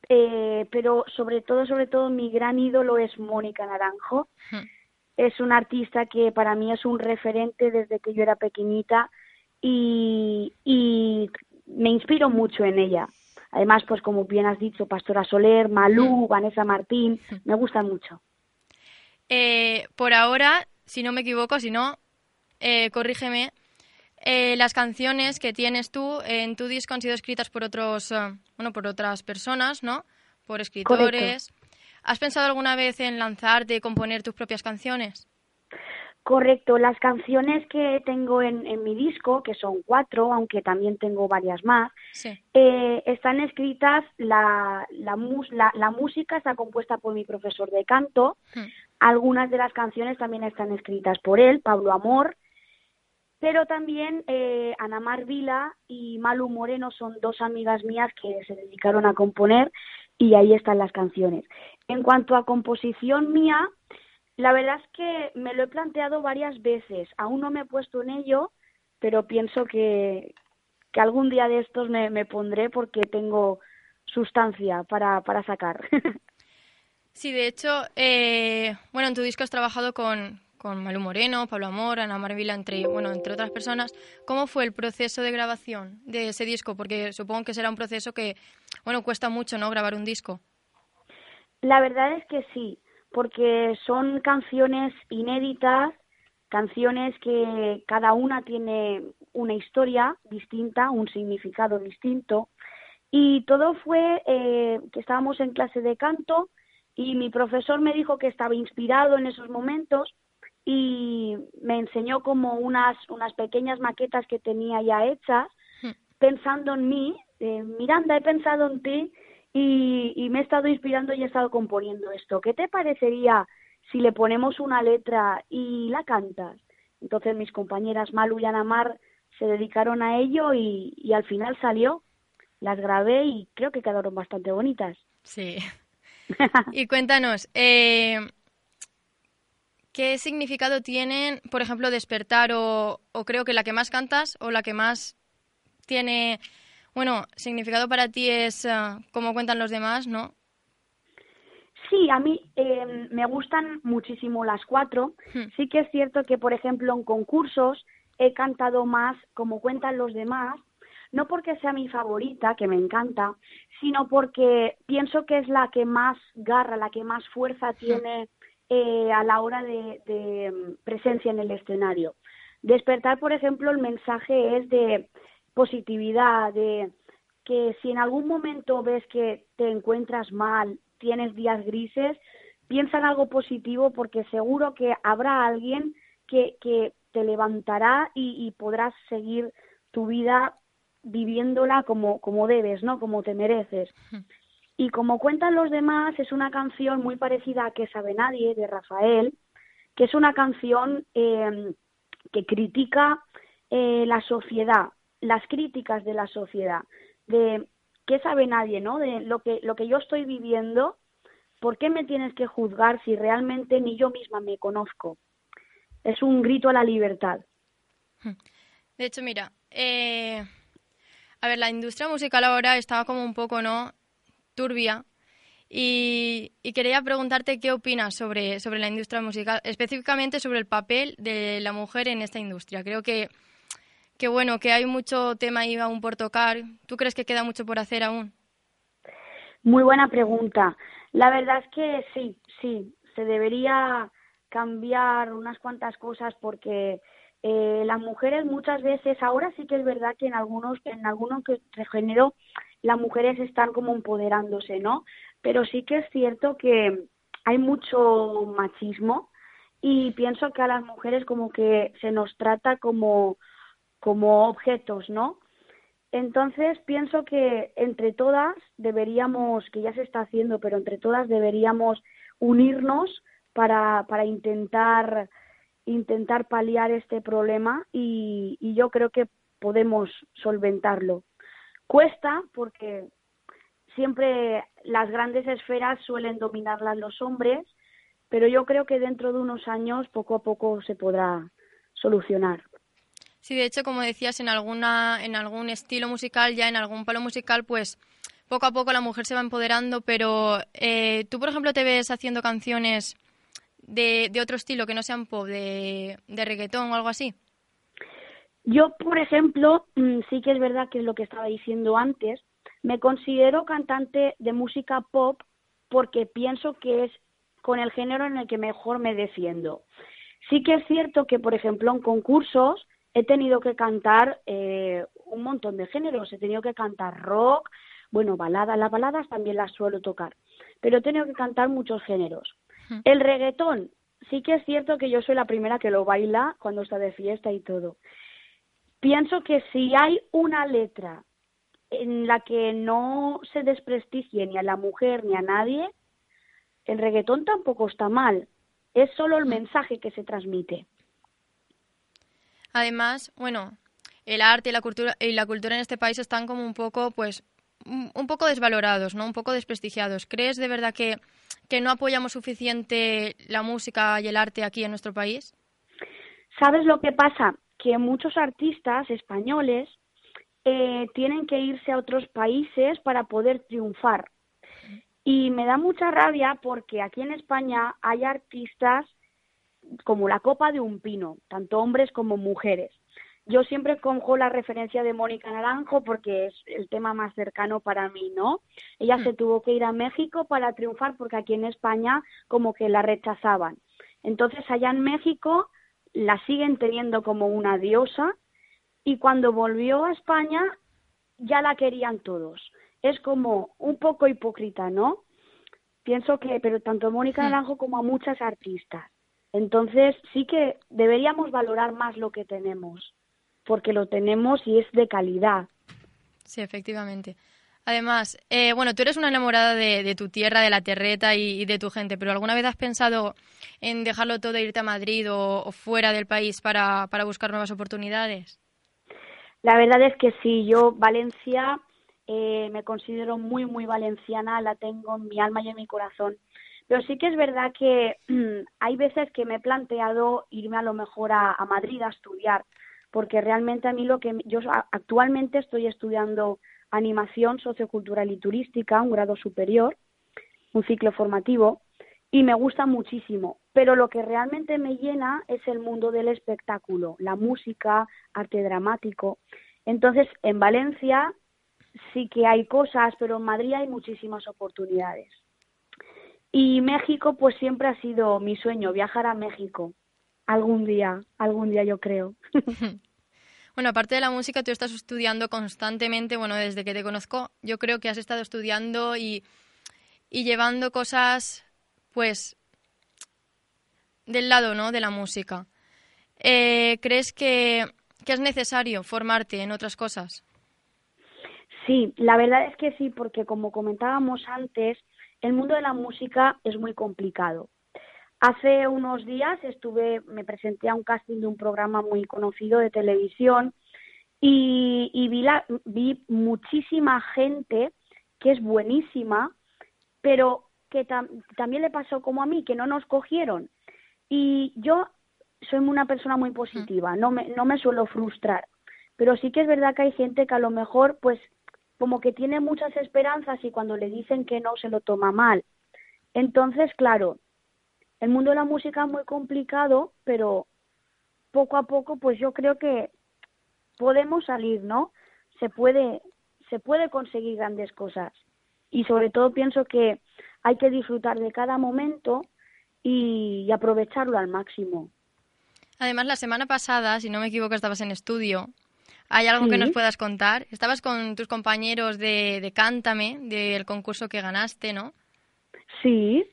eh, pero sobre todo, sobre todo, mi gran ídolo es Mónica Naranjo. Hmm. Es una artista que para mí es un referente desde que yo era pequeñita y, y me inspiro mucho en ella. Además, pues como bien has dicho, Pastora Soler, Malú, hmm. Vanessa Martín, hmm. me gustan mucho. Eh, por ahora, si no me equivoco, si no, eh, corrígeme, eh, las canciones que tienes tú en tu disco han sido escritas por otros, eh, bueno, por otras personas, ¿no? Por escritores. ¿Has pensado alguna vez en lanzarte componer tus propias canciones? Correcto, las canciones que tengo en, mi disco, que son cuatro, aunque también tengo varias más, eh, están escritas, la, la, la, música está compuesta por mi profesor de canto, hmm. algunas de las canciones también están escritas por él, Pablo Amor, pero también eh, Ana Mar Vila y Malu Moreno son dos amigas mías que se dedicaron a componer y ahí están las canciones. En cuanto a composición mía, la verdad es que me lo he planteado varias veces, aún no me he puesto en ello, pero pienso que, que algún día de estos me, me pondré porque tengo sustancia para, para sacar. Sí, de hecho, eh, bueno, en tu disco has trabajado con, con Malú Moreno, Pablo Amor, Ana Marvila, entre, bueno, entre otras personas. ¿Cómo fue el proceso de grabación de ese disco? Porque supongo que será un proceso que, bueno, cuesta mucho, ¿no?, grabar un disco. La verdad es que sí, porque son canciones inéditas, canciones que cada una tiene una historia distinta, un significado distinto. Y todo fue eh, que estábamos en clase de canto y mi profesor me dijo que estaba inspirado en esos momentos y me enseñó como unas, unas pequeñas maquetas que tenía ya hechas, hmm. pensando en mí, eh, Miranda, he pensado en ti y, y me he estado inspirando y he estado componiendo esto. ¿Qué te parecería si le ponemos una letra y la cantas? Entonces mis compañeras Malu y Anamar se dedicaron a ello y, y al final salió. Las grabé y creo que quedaron bastante bonitas. Sí, y cuéntanos, eh, ¿qué significado tienen, por ejemplo, despertar o, creo que la que más cantas o la que más tiene, bueno, significado para ti es uh, cómo cuentan los demás, ¿no? Sí, a mí eh, me gustan muchísimo las cuatro. Hmm. Sí que es cierto que, por ejemplo, en concursos he cantado más como cuentan los demás no porque sea mi favorita, que me encanta, sino porque pienso que es la que más garra, la que más fuerza tiene eh, a la hora de, mm, presencia en el escenario. Despertar, por ejemplo, el mensaje es de positividad, de que si en algún momento ves que te encuentras mal, tienes días grises, piensa en algo positivo porque seguro que habrá alguien que, que te levantará y, y podrás seguir tu vida viviéndola como, como debes, ¿no? Como te mereces. Y como cuentan los demás, es una canción muy parecida a Que sabe nadie, de Rafael, que es una canción em, que critica eh, la sociedad, las críticas de la sociedad, de qué sabe nadie, ¿no? De lo que, lo que yo estoy viviendo, ¿por qué me tienes que juzgar si realmente ni yo misma me conozco? Es un grito a la libertad. De hecho, mira, eh, a ver, la industria musical ahora estaba como un poco, ¿no? Turbia. Y, quería preguntarte qué opinas sobre, sobre la industria musical, específicamente sobre el papel de la mujer en esta industria. Creo que, que bueno, que hay mucho tema ahí aún por tocar. ¿Tú crees que queda mucho por hacer aún? Muy buena pregunta. La verdad es que sí, sí, se debería cambiar unas cuantas cosas porque eh, las mujeres muchas veces, ahora sí que es verdad que en algunos, en algunos género las mujeres están como empoderándose, ¿no? Pero sí que es cierto que hay mucho machismo y pienso que a las mujeres como que se nos trata como, como objetos, ¿no? Entonces pienso que entre todas deberíamos, que ya se está haciendo, pero entre todas deberíamos unirnos para, para intentar intentar paliar este problema y, yo creo que podemos solventarlo. Cuesta porque siempre las grandes esferas suelen dominarlas los hombres, pero yo creo que dentro de unos años poco a poco se podrá solucionar. Sí, de hecho, como decías, en alguna, en algún estilo musical, ya en algún palo musical, pues poco a poco la mujer se va empoderando, pero eh, tú, por ejemplo, te ves haciendo canciones de, de otro estilo que no sean pop, de, de reggaetón o algo así? Yo, por ejemplo, mm, sí que es verdad que es lo que estaba diciendo antes, me considero cantante de música pop porque pienso que es con el género en el que mejor me defiendo. Sí que es cierto que, por ejemplo, en concursos he tenido que cantar eh, un montón de géneros. He tenido que cantar rock, bueno, baladas, las baladas también las suelo tocar, pero he tenido que cantar muchos géneros. El reggaetón, sí que es cierto que yo soy la primera que lo baila cuando está de fiesta y todo. Pienso que si hay una letra en la que no se desprestigie ni a la mujer ni a nadie, el reggaetón tampoco está mal. Es solo el mensaje que se transmite. Además, bueno, el arte y la cultura y la cultura en este país están como un poco, pues, un poco desvalorados, ¿no? Un poco desprestigiados. ¿Crees de verdad que que no apoyamos suficiente la música y el arte aquí en nuestro país? ¿Sabes lo que pasa? Que muchos artistas españoles eh, tienen que irse a otros países para poder triunfar. Y me da mucha rabia porque aquí en España hay artistas como la copa de un pino, tanto hombres como mujeres. Yo siempre cojo la referencia de Mónica Naranjo porque es el tema más cercano para mí, ¿no? Ella se tuvo que ir a México para triunfar porque aquí en España como que la rechazaban. Entonces allá en México la siguen teniendo como una diosa y cuando volvió a España ya la querían todos. Es como un poco hipócrita, ¿no? Pienso que, pero tanto Mónica Naranjo como a muchas artistas. Entonces sí que deberíamos valorar más lo que tenemos porque lo tenemos y es de calidad. Sí, efectivamente. Además, eh, bueno, tú eres una enamorada de, tu tierra, de la terreta y, de tu gente, pero ¿alguna vez has pensado en dejarlo todo e irte a Madrid o, fuera del país para, buscar nuevas oportunidades? La verdad es que sí, yo Valencia eh, me considero muy, muy valenciana, la tengo en mi alma y en mi corazón. Pero sí que es verdad que hay veces que me he planteado irme a lo mejor a Madrid a estudiar, porque realmente a mí lo que yo actualmente estoy estudiando animación sociocultural y turística, un grado superior, un ciclo formativo, y me gusta muchísimo. Pero lo que realmente me llena es el mundo del espectáculo, la música, arte dramático. Entonces, en Valencia sí que hay cosas, pero en Madrid hay muchísimas oportunidades. Y México, pues siempre ha sido mi sueño, viajar a México. Algún día, algún día yo creo. bueno, aparte de la música, tú estás estudiando constantemente, bueno, desde que te conozco, yo creo que has estado estudiando y, llevando cosas, pues, del lado, ¿no?, de la música. Eh, ¿Crees que, que es necesario formarte en otras cosas? Sí, la verdad es que sí, porque como comentábamos antes, el mundo de la música es muy complicado. Hace unos días estuve, me presenté a un casting de un programa muy conocido de televisión y, vi, la, vi muchísima gente que es buenísima, pero que también le pasó como a mí, que no nos cogieron. Y yo soy una persona muy positiva, no me, no me suelo frustrar, pero sí que es verdad que hay gente que a lo mejor, pues, como que tiene muchas esperanzas y cuando le dicen que no se lo toma mal. Entonces, claro, el mundo de la música es muy complicado, pero poco a poco, pues yo creo que podemos salir, ¿no? Se puede, se puede conseguir grandes cosas. Y sobre todo pienso que hay que disfrutar de cada momento y, aprovecharlo al máximo. Además, la semana pasada, si no me equivoco, estabas en estudio. ¿Hay algo que nos puedas contar? Estabas con tus compañeros de, de Cántame, del concurso que ganaste, ¿no? Sí,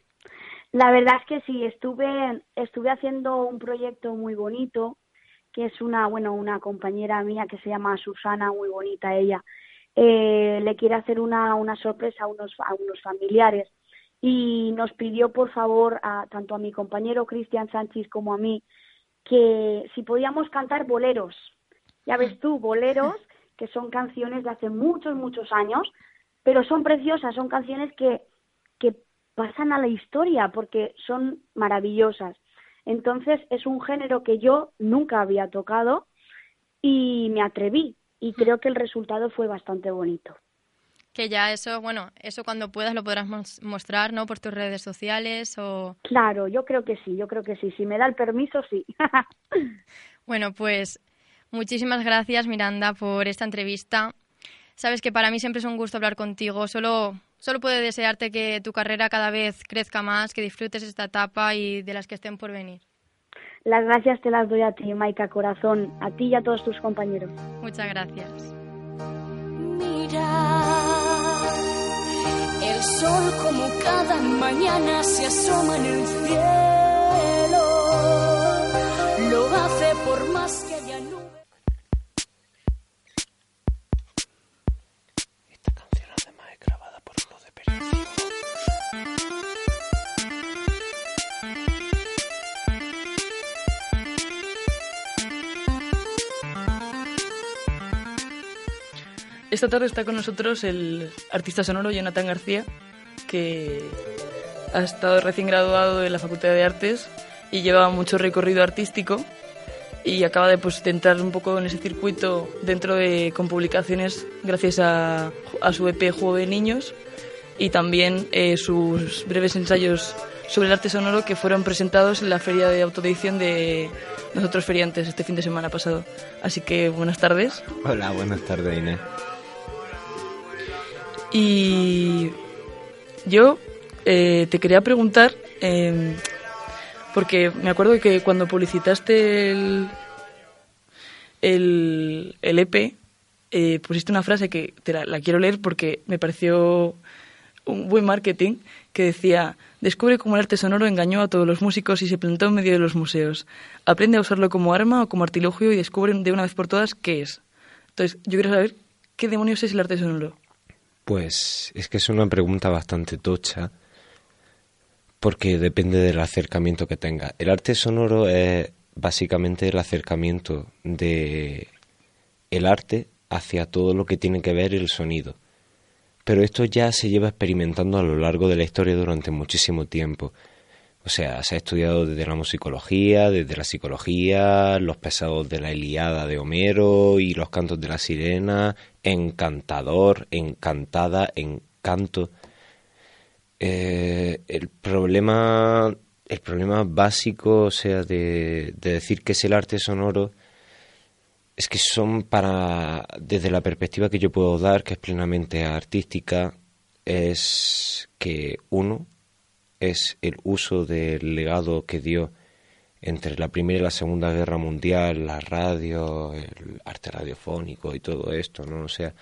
la verdad es que sí, estuve, estuve haciendo un proyecto muy bonito, que es una, bueno, una compañera mía que se llama Susana, muy bonita ella. Eh, le quiere hacer una, una sorpresa a unos, a unos familiares y nos pidió por favor a, tanto a mi compañero Cristian Sánchez como a mí que si podíamos cantar boleros. Ya ves tú, boleros, que son canciones de hace muchos, muchos años, pero son preciosas, son canciones que, que pasan a la historia porque son maravillosas. Entonces es un género que yo nunca había tocado y me atreví y creo que el resultado fue bastante bonito. Que ya eso, bueno, eso cuando puedas lo podrás mostrar, ¿no? Por tus redes sociales o... Claro, yo creo que sí, yo creo que sí. Si me da el permiso, sí. bueno, pues muchísimas gracias, Miranda, por esta entrevista. Sabes que para mí siempre es un gusto hablar contigo. Solo Solo puedo desearte que tu carrera cada vez crezca más, que disfrutes esta etapa y de las que estén por venir. Las gracias te las doy a ti, Maika Corazón, a ti y a todos tus compañeros. Muchas gracias. Mira, el sol como cada mañana se asoma en el cielo, lo hace por más que Esta tarde está con nosotros el artista sonoro Jonathan García, que ha estado recién graduado de la Facultad de Artes y lleva mucho recorrido artístico y acaba de pues, entrar un poco en ese circuito dentro de con publicaciones gracias a, a su EP Juego de Niños y también eh, sus breves ensayos sobre el arte sonoro que fueron presentados en la feria de autoedición de nosotros feriantes este fin de semana pasado. Así que buenas tardes. Hola, buenas tardes Inés. Y yo eh, te quería preguntar, em, porque me acuerdo que cuando publicitaste el, el, EP, eh, pusiste una frase que te la, quiero leer porque me pareció un buen marketing, que decía, descubre cómo el arte sonoro engañó a todos los músicos y se plantó en medio de los museos. Aprende a usarlo como arma o como artilugio y descubre de una vez por todas qué es. Entonces, yo quiero saber qué demonios es el arte sonoro. Pues es que es una pregunta bastante tocha porque depende del acercamiento que tenga. El arte sonoro es básicamente el acercamiento de el arte hacia todo lo que tiene que ver el sonido. Pero esto ya se lleva experimentando a lo largo de la historia durante muchísimo tiempo. O sea, se ha estudiado desde la musicología, desde la psicología, los pesados de la Iliada de Homero y los cantos de la sirena, encantador, encantada, encanto. Eh, el problema el problema básico, o sea, de, decir que es el arte sonoro, es que son para, desde la perspectiva que yo puedo dar, que es plenamente artística, es que uno es el uso del legado que dio entre la Primera y la Segunda Guerra Mundial, la radio, el arte radiofónico y todo esto, ¿no? O sea,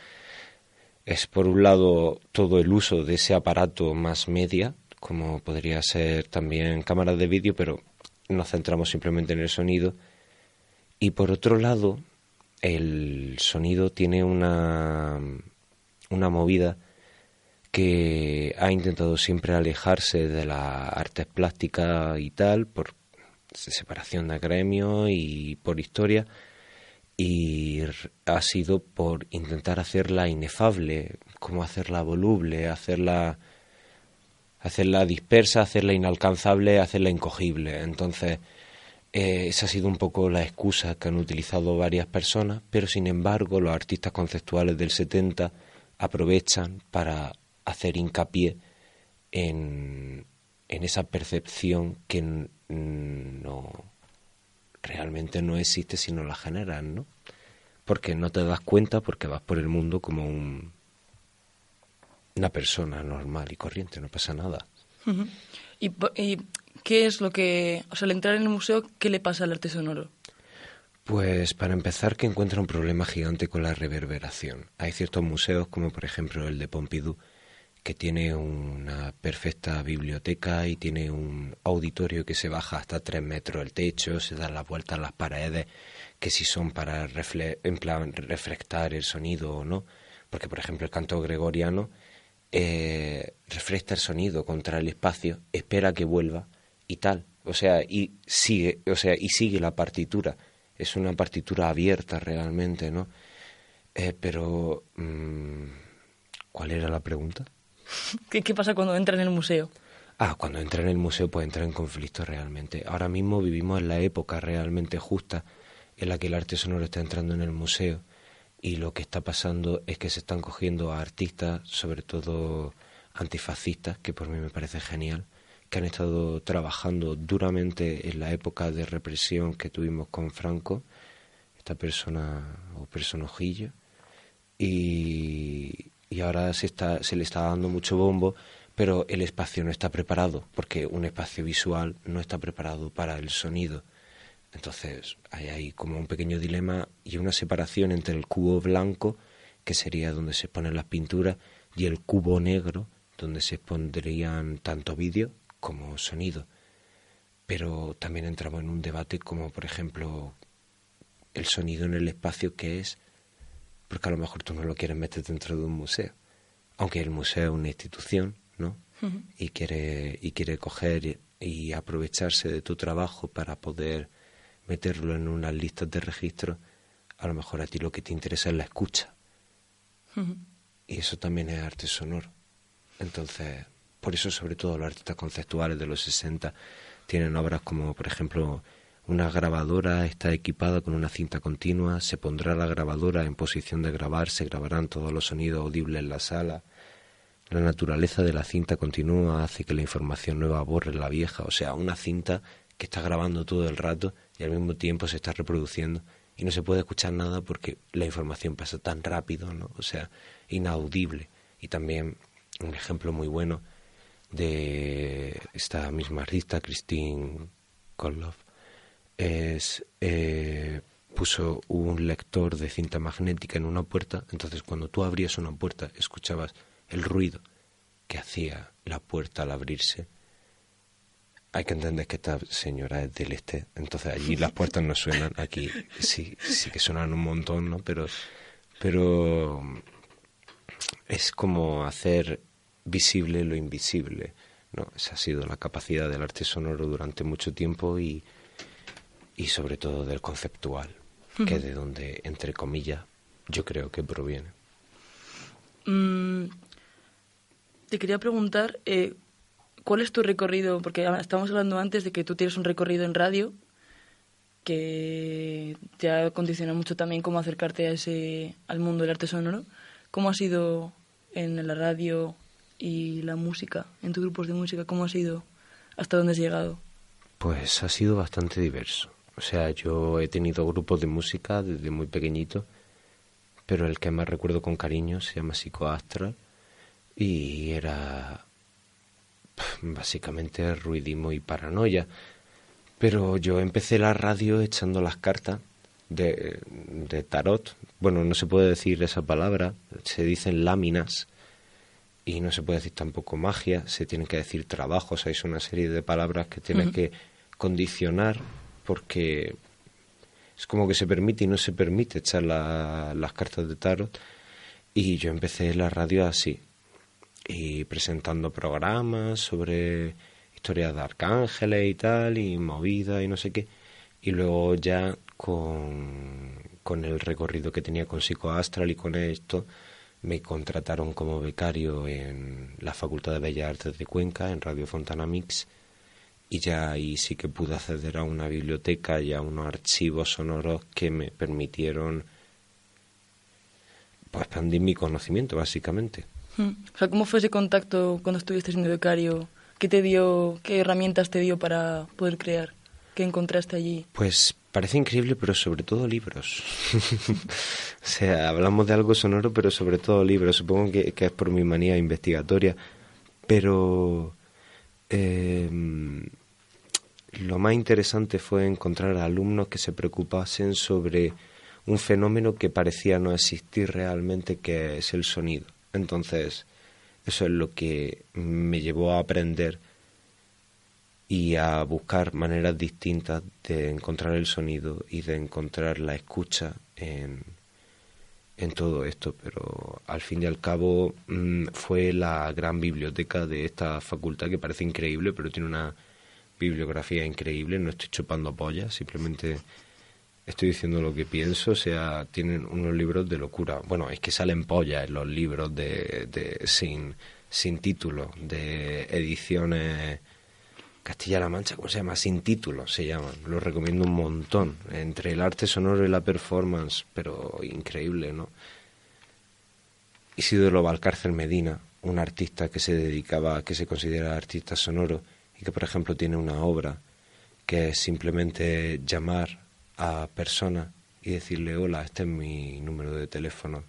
es por un lado todo el uso de ese aparato más media, como podría ser también cámaras de vídeo, pero nos centramos simplemente en el sonido. Y por otro lado, el sonido tiene una, una movida que ha intentado siempre alejarse de la artes plástica y tal, por separación de gremio y por historia, y ha sido por intentar hacerla inefable, como hacerla voluble, hacerla hacerla dispersa, hacerla inalcanzable, hacerla incogible. Entonces, eh, esa ha sido un poco la excusa que han utilizado varias personas, pero sin embargo los artistas conceptuales del 70 aprovechan para hacer hincapié en, en esa percepción que no realmente no existe si no la generan, ¿no? Porque no te das cuenta porque vas por el mundo como un una persona normal y corriente, no pasa nada. ¿Y, qué es lo que, o sea, al entrar en el museo, qué le pasa al arte sonoro? Pues para empezar que encuentra un problema gigante con la reverberación. Hay ciertos museos, como por ejemplo el de Pompidou, que tiene una perfecta biblioteca y tiene un auditorio que se baja hasta tres metros el techo, se dan las vueltas las paredes, que si son para en plan, reflectar el sonido o no. Porque por ejemplo el canto gregoriano eh, refresca el sonido contra el espacio, espera que vuelva y tal. O sea, y sigue, o sea, y sigue la partitura. Es una partitura abierta realmente, ¿no? Eh, pero, mm, ¿cuál era la pregunta? ¿Qué, ¿Qué pasa cuando entra en el museo? Ah, cuando entra en el museo puede entrar en conflicto realmente. Ahora mismo vivimos en la época realmente justa en la que el arte sonoro está entrando en el museo y lo que está pasando es que se están cogiendo a artistas, sobre todo antifascistas, que por mí me parece genial, que han estado trabajando duramente en la época de represión que tuvimos con Franco, esta persona o personajillo, y, y ahora se, está, se le está dando mucho bombo, pero el espacio no está preparado, porque un espacio visual no está preparado para el sonido entonces hay ahí como un pequeño dilema y una separación entre el cubo blanco, que sería donde se ponen las pinturas, y el cubo negro, donde se pondrían tanto vídeo como sonido. Pero también entramos en un debate como, por ejemplo, el sonido en el espacio que es, porque a lo mejor tú no lo quieres meter dentro de un museo, aunque el museo es una institución, ¿no? Y quiere y quiere coger y aprovecharse de tu trabajo para poder meterlo en unas listas de registro, a lo mejor a ti lo que te interesa es la escucha. Y eso también es arte sonoro. Entonces, por eso sobre todo los artistas conceptuales de los 60 tienen obras como, por ejemplo, una grabadora está equipada con una cinta continua, se pondrá la grabadora en posición de grabar, se grabarán todos los sonidos audibles en la sala. La naturaleza de la cinta continua hace que la información nueva borre la vieja, o sea, una cinta que está grabando todo el rato y al mismo tiempo se está reproduciendo y no se puede escuchar nada porque la información pasa tan rápido, ¿no? O sea, inaudible. Y también un ejemplo muy bueno de esta misma artista, Christine Koloff, es eh, puso un lector de cinta magnética en una puerta, entonces cuando tú abrías una puerta escuchabas el ruido que hacía la puerta al abrirse. Hay que entender que esta señora es del este, entonces allí las puertas no suenan, aquí sí, sí que suenan un montón, ¿no? Pero, pero es como hacer visible lo invisible, ¿no? Esa ha sido la capacidad del arte sonoro durante mucho tiempo y, y sobre todo del conceptual, que de donde, entre comillas, yo creo que proviene. Mm, te quería preguntar, eh, ¿cuál es tu recorrido? Porque estábamos hablando antes de que tú tienes un recorrido en radio que te ha condicionado mucho también cómo acercarte a ese, al mundo del arte sonoro. ¿Cómo ha sido en la radio y la música, en tus grupos de música? ¿Cómo ha sido? ¿Hasta dónde has llegado? Pues ha sido bastante diverso. O sea, yo he tenido grupos de música desde muy pequeñito, pero el que más recuerdo con cariño se llama Psicoastral y era básicamente ruidismo y paranoia. Pero yo empecé la radio echando las cartas de, de tarot. Bueno, no se puede decir esa palabra, se dicen láminas y no se puede decir tampoco magia, se tienen que decir trabajos, hay una serie de palabras que tienes que condicionar porque es como que se permite y no se permite echar las cartas de tarot. Y yo empecé la radio así y presentando programas sobre historias de arcángeles y tal y movida y no sé qué. Y luego ya con, con el recorrido que tenía con Psicoastral y con esto me contrataron como becario en la Facultad de Bellas Artes de Cuenca en Radio Fontana Mix y ya ahí sí que pude acceder a una biblioteca y a unos archivos sonoros que me permitieron pues, expandir mi conocimiento básicamente. Hmm. O sea, ¿cómo fue ese contacto cuando estuviste siendo becario? ¿Qué te dio, qué herramientas te dio para poder crear? ¿Qué encontraste allí? Pues parece increíble, pero sobre todo libros. o sea, hablamos de algo sonoro, pero sobre todo libros. Supongo que, que es por mi manía investigatoria, pero eh, lo más interesante fue encontrar alumnos que se preocupasen sobre un fenómeno que parecía no existir realmente, que es el sonido. Entonces, eso es lo que me llevó a aprender y a buscar maneras distintas de encontrar el sonido y de encontrar la escucha en, en todo esto, pero al fin y al cabo mm, fue la gran biblioteca de esta facultad que parece increíble, pero tiene una bibliografía increíble, no estoy chupando pollas, simplemente estoy diciendo lo que pienso, o sea, tienen unos libros de locura. Bueno, es que salen pollas en los libros de, de sin, sin título, de ediciones Castilla-La Mancha, ¿cómo se llama? Sin título se llaman. Lo recomiendo un montón. Entre el arte sonoro y la performance, pero increíble, ¿no? Isidoro Valcárcel Medina, un artista que se dedicaba, que se considera artista sonoro y que, por ejemplo, tiene una obra que es simplemente llamar a persona y decirle, hola, este es mi número de teléfono.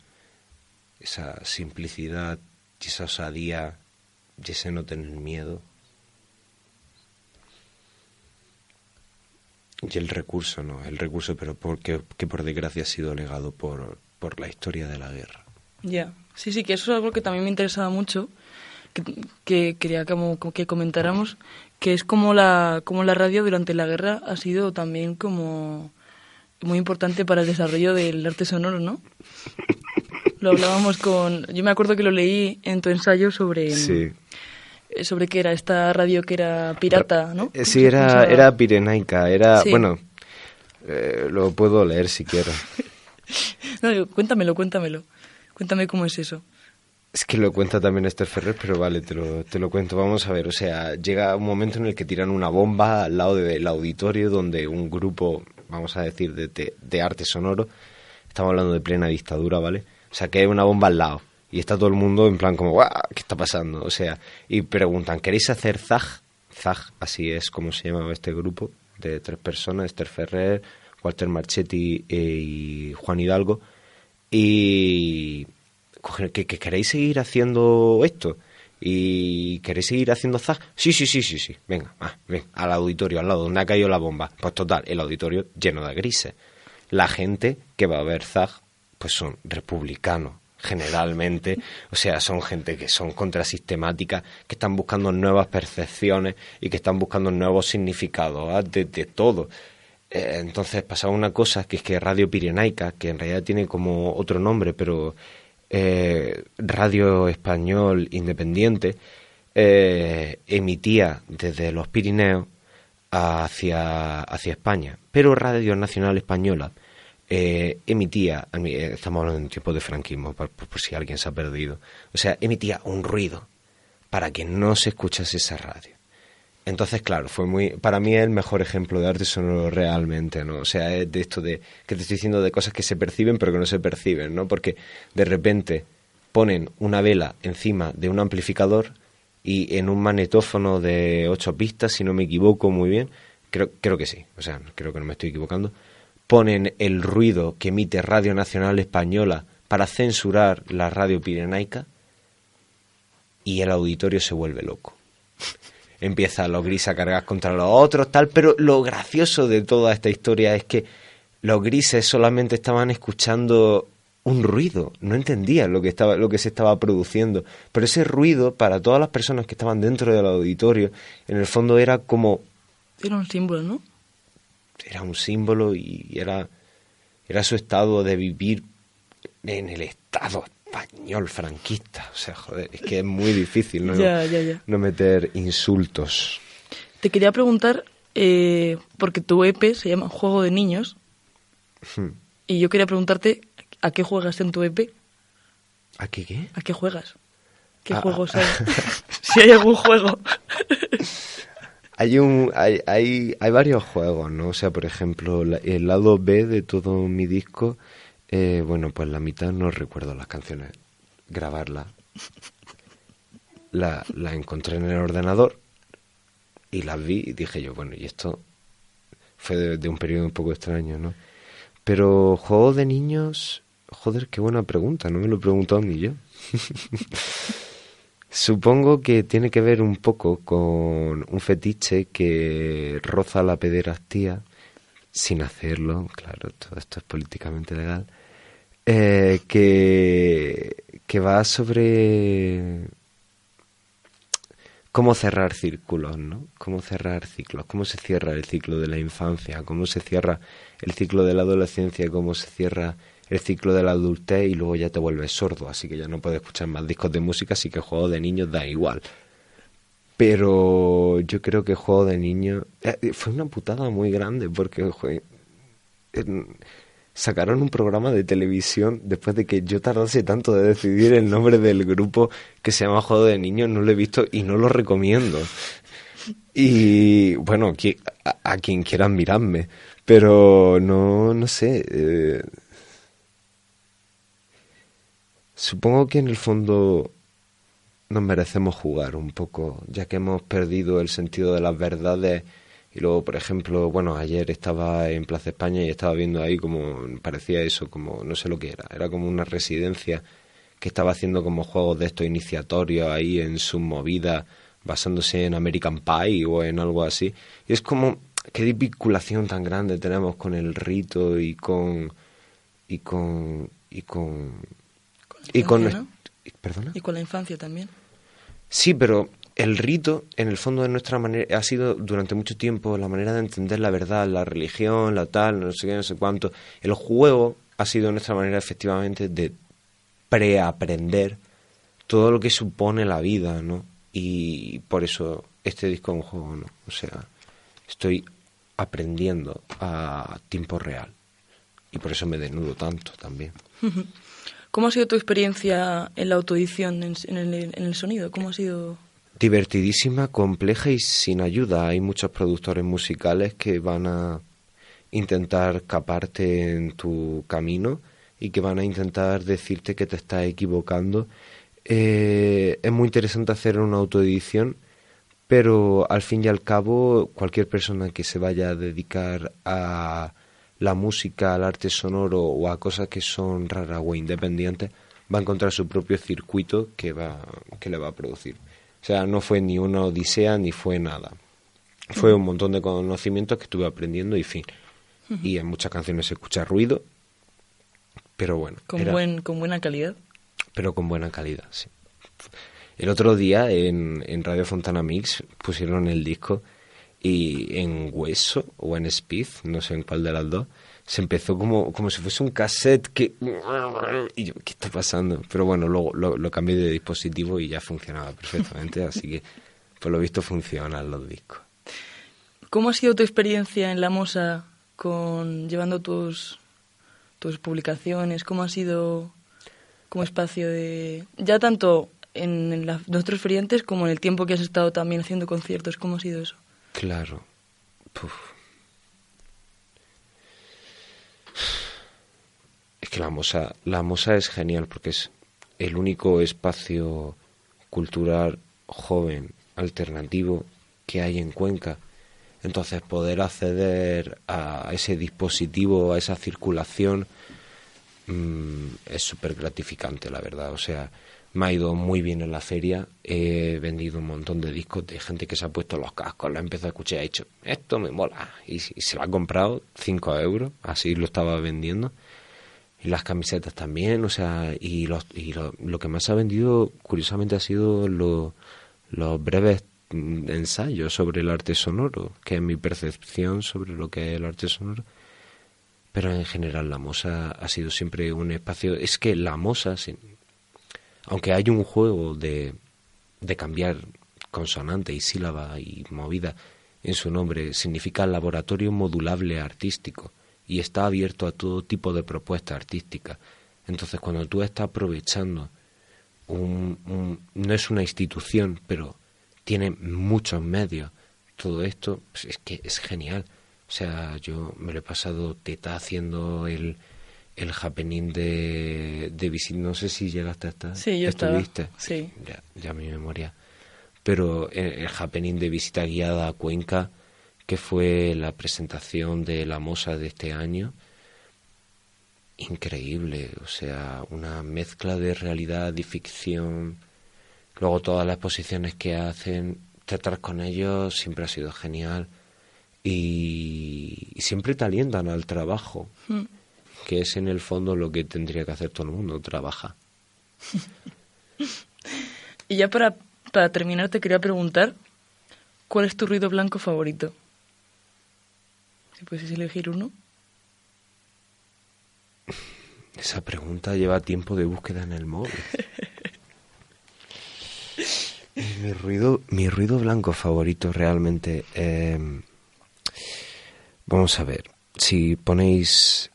Esa simplicidad esa osadía y ese no tener miedo Y el recurso, no, el recurso, pero porque, que por desgracia ha sido legado por, por la historia de la guerra. Ya, sí, sí, que eso es algo que también me interesaba mucho, que, quería como, que comentáramos, que es como la, como la radio durante la guerra ha sido también como muy importante para el desarrollo del arte sonoro, ¿no? Lo hablábamos con... Yo me acuerdo que lo leí en tu ensayo sobre... Sí sobre qué era esta radio que era pirata, ¿no? Eh, sí, era, era pirenaica, era, bueno, eh, lo puedo leer si quiero. no, cuéntamelo, cuéntamelo. Cuéntame cómo es eso. Es que lo cuenta también Esther Ferrer, pero vale, te lo, te lo cuento. Vamos a ver, o sea, llega un momento en el que tiran una bomba al lado del auditorio donde un grupo, vamos a decir, de, de, de arte sonoro, estamos hablando de plena dictadura, ¿vale? O sea, que hay una bomba al lado Y está todo el mundo en plan como, ¡guau! ¿Qué está pasando? O sea, y preguntan, ¿queréis hacer Zag? Zag, así es como se llama este grupo de tres personas, Esther Ferrer, Walter Marchetti eh, y Juan Hidalgo. Y que, queréis seguir haciendo esto y queréis seguir haciendo zag. Sí, sí, sí, sí, sí. Venga, ven, al auditorio, al lado donde ha caído la bomba. Pues total, el auditorio lleno de grises. La gente que va a ver zag, pues son republicanos, generalmente, o sea, son gente que son contrasistemáticas, que están buscando nuevas percepciones y que están buscando nuevos significados ¿ah? de, todo. Eh, entonces pasaba una cosa, que es que Radio Pirenaica, que en realidad tiene como otro nombre, pero eh, Radio Español Independiente, eh, emitía desde los Pirineos hacia, hacia España, pero Radio Nacional Española eh, emitía, eh, estamos hablando en tiempo de franquismo, por, si alguien se ha perdido, o sea, emitía un ruido para que no se escuchase esa radio. Entonces, claro, fue muy, para mí es el mejor ejemplo de arte sonoro realmente, ¿no? O sea, es de esto de, que te estoy diciendo de cosas que se perciben pero que no se perciben, ¿no? Porque de repente ponen una vela encima de un amplificador y en un manetófono de ocho pistas, si no me equivoco muy bien, creo, creo que sí, o sea, creo que no me estoy equivocando, ponen el ruido que emite Radio Nacional Española para censurar la radio pirenaica y el auditorio se vuelve loco. Empieza los grises a cargar contra los otros, tal, pero lo gracioso de toda esta historia es que los grises solamente estaban escuchando un ruido, no entendían lo que estaba lo que se estaba produciendo, pero ese ruido para todas las personas que estaban dentro del auditorio, en el fondo era como era un símbolo, ¿no? Era un símbolo y era, era su estado de vivir en el Estado español franquista. O sea, joder, es que es muy difícil no, no meter insultos. Te quería preguntar, eh, porque tu EP se llama Juego de Niños, hmm. y yo quería preguntarte, ¿a qué juegas en tu EP? ¿A qué qué? ¿A qué juegas? ¿Qué ah, juegos hay? si hay algún juego. Hay, un, hay, hay, hay varios juegos, ¿no? O sea, por ejemplo, el lado B de todo mi disco, eh, bueno, pues la mitad no recuerdo las canciones. Grabarla. La, la encontré en el ordenador y las vi y dije yo, bueno, y esto fue de, un periodo un poco extraño, ¿no? Pero juego de niños, joder, qué buena pregunta, no me lo he preguntado ni yo. Supongo que tiene que ver un poco con un fetiche que roza la pederastía sin hacerlo, claro, todo esto es políticamente legal, eh, que, que va sobre cómo cerrar círculos, ¿no? Cómo cerrar ciclos, cómo se cierra el ciclo de la infancia, cómo se cierra el ciclo de la adolescencia, cómo se cierra el ciclo de la adultez y luego ya te vuelves sordo, así que ya no puedes escuchar más discos de música, así que juego de niños da igual. Pero yo creo que juego de niños eh, fue una putada muy grande porque sacaron un programa de televisión después de que yo tardase tanto de decidir el nombre del grupo que se llama Juego de Niños, no lo he visto y no lo recomiendo. Y bueno, a, quien quiera mirarme, pero no, no sé. Eh, Supongo que en el fondo nos merecemos jugar un poco, ya que hemos perdido el sentido de las verdades. Y luego, por ejemplo, bueno, ayer estaba en Plaza España y estaba viendo ahí como parecía eso, como no sé lo que era, era como una residencia que estaba haciendo como juegos de estos iniciatorios ahí en su movida, basándose en American Pie o en algo así. Y es como, qué vinculación tan grande tenemos con el rito y con. y con. y con y con, y con la infancia también. Sí, pero el rito, en el fondo de nuestra manera, ha sido durante mucho tiempo la manera de entender la verdad, la religión, la tal, no sé qué, no sé cuánto. El juego ha sido nuestra manera efectivamente de preaprender todo lo que supone la vida, ¿no? Y por eso este disco es un juego, ¿no? O sea, estoy aprendiendo a tiempo real. Y por eso me desnudo tanto también. ¿Cómo ha sido tu experiencia en la autoedición, en, el, sonido? ¿Cómo ha sido...? Divertidísima, compleja y sin ayuda. Hay muchos productores musicales que van a intentar caparte en tu camino y que van a intentar decirte que te estás equivocando. Eh, es muy interesante hacer una autoedición, pero al fin y al cabo cualquier persona que se vaya a dedicar a la música, al arte sonoro o a cosas que son raras o independientes, va a encontrar su propio circuito que, va, que le va a producir. O sea, no fue ni una odisea ni fue nada. Fue un montón de conocimientos que estuve aprendiendo y fin. Y en muchas canciones se escucha ruido, pero bueno. ¿Con, buen, ¿Con buena calidad? Pero con buena calidad, sí. El otro día en, en Radio Fontana Mix pusieron el disco y en Hueso o en Speed, no sé en cuál de las dos, se empezó como, como si fuese un cassette que... Y yo, ¿qué está pasando? Pero bueno, luego lo, cambié de dispositivo y ya funcionaba perfectamente, así que por lo visto funcionan los discos. ¿Cómo ha sido tu experiencia en La Mosa con llevando tus, tus publicaciones? ¿Cómo ha sido como espacio de... ya tanto en, los otros feriantes como en el tiempo que has estado también haciendo conciertos? ¿Cómo ha sido eso? Claro. Es que la Mosa, la Mosa es genial porque es el único espacio cultural joven, alternativo que hay en Cuenca. Entonces poder acceder a ese dispositivo, a esa circulación, mm, es súper gratificante, la verdad. O sea, me ha ido muy bien en la feria, he vendido un montón de discos de gente que se ha puesto los cascos, lo ha empezado a escuchar y ha dicho, esto me mola, y, se lo ha comprado 5 euros, así lo estaba vendiendo, y las camisetas también, o sea, y, los, y lo, que más ha vendido, curiosamente, ha sido los breves ensayos sobre el arte sonoro, que es mi percepción sobre lo que es el arte sonoro. Pero en general la Mosa ha sido siempre un espacio... Es que la Mosa, aunque hay un juego de, de cambiar consonante y sílaba y movida en su nombre, significa laboratorio modulable artístico y está abierto a todo tipo de propuesta artística. Entonces, cuando tú estás aprovechando un, no es una institución, pero tiene muchos medios, todo esto pues, es que es genial. O sea, yo me lo he pasado teta haciendo el, el happening de, de No sé si llegaste hasta. Sí, yo ¿Estuviste? Sí. Ya, ya mi memoria. Pero el, el, happening de visita guiada a Cuenca, que fue la presentación de la Mosa de este año, increíble. O sea, una mezcla de realidad y ficción. Luego todas las exposiciones que hacen, tratar con ellos siempre ha sido genial. Y, siempre te alientan al trabajo. Hmm que es en el fondo lo que tendría que hacer todo el mundo, trabaja. y ya para, para terminar te quería preguntar, ¿cuál es tu ruido blanco favorito? Si puedes elegir uno. Esa pregunta lleva tiempo de búsqueda en el móvil. mi ruido, mi ruido blanco favorito realmente. Eh, vamos a ver. Si ponéis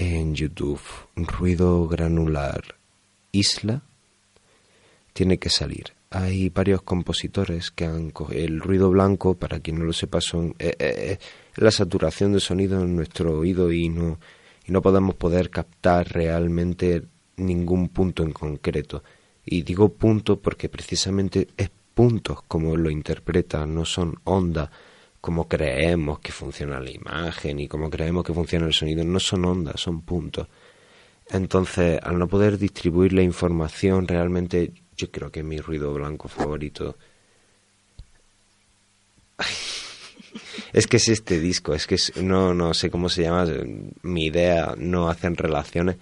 en YouTube, ruido granular isla, tiene que salir. Hay varios compositores que han el ruido blanco, para quien no lo sepa, son eh, eh, eh, la saturación de sonido en nuestro oído y no y no podemos poder captar realmente ningún punto en concreto. Y digo punto porque precisamente es puntos como lo interpreta, no son ondas como creemos que funciona la imagen y como creemos que funciona el sonido, no son ondas, son puntos. Entonces, al no poder distribuir la información, realmente yo creo que mi ruido blanco favorito es que es este disco, es que no, no sé cómo se llama, mi idea no hacen relaciones,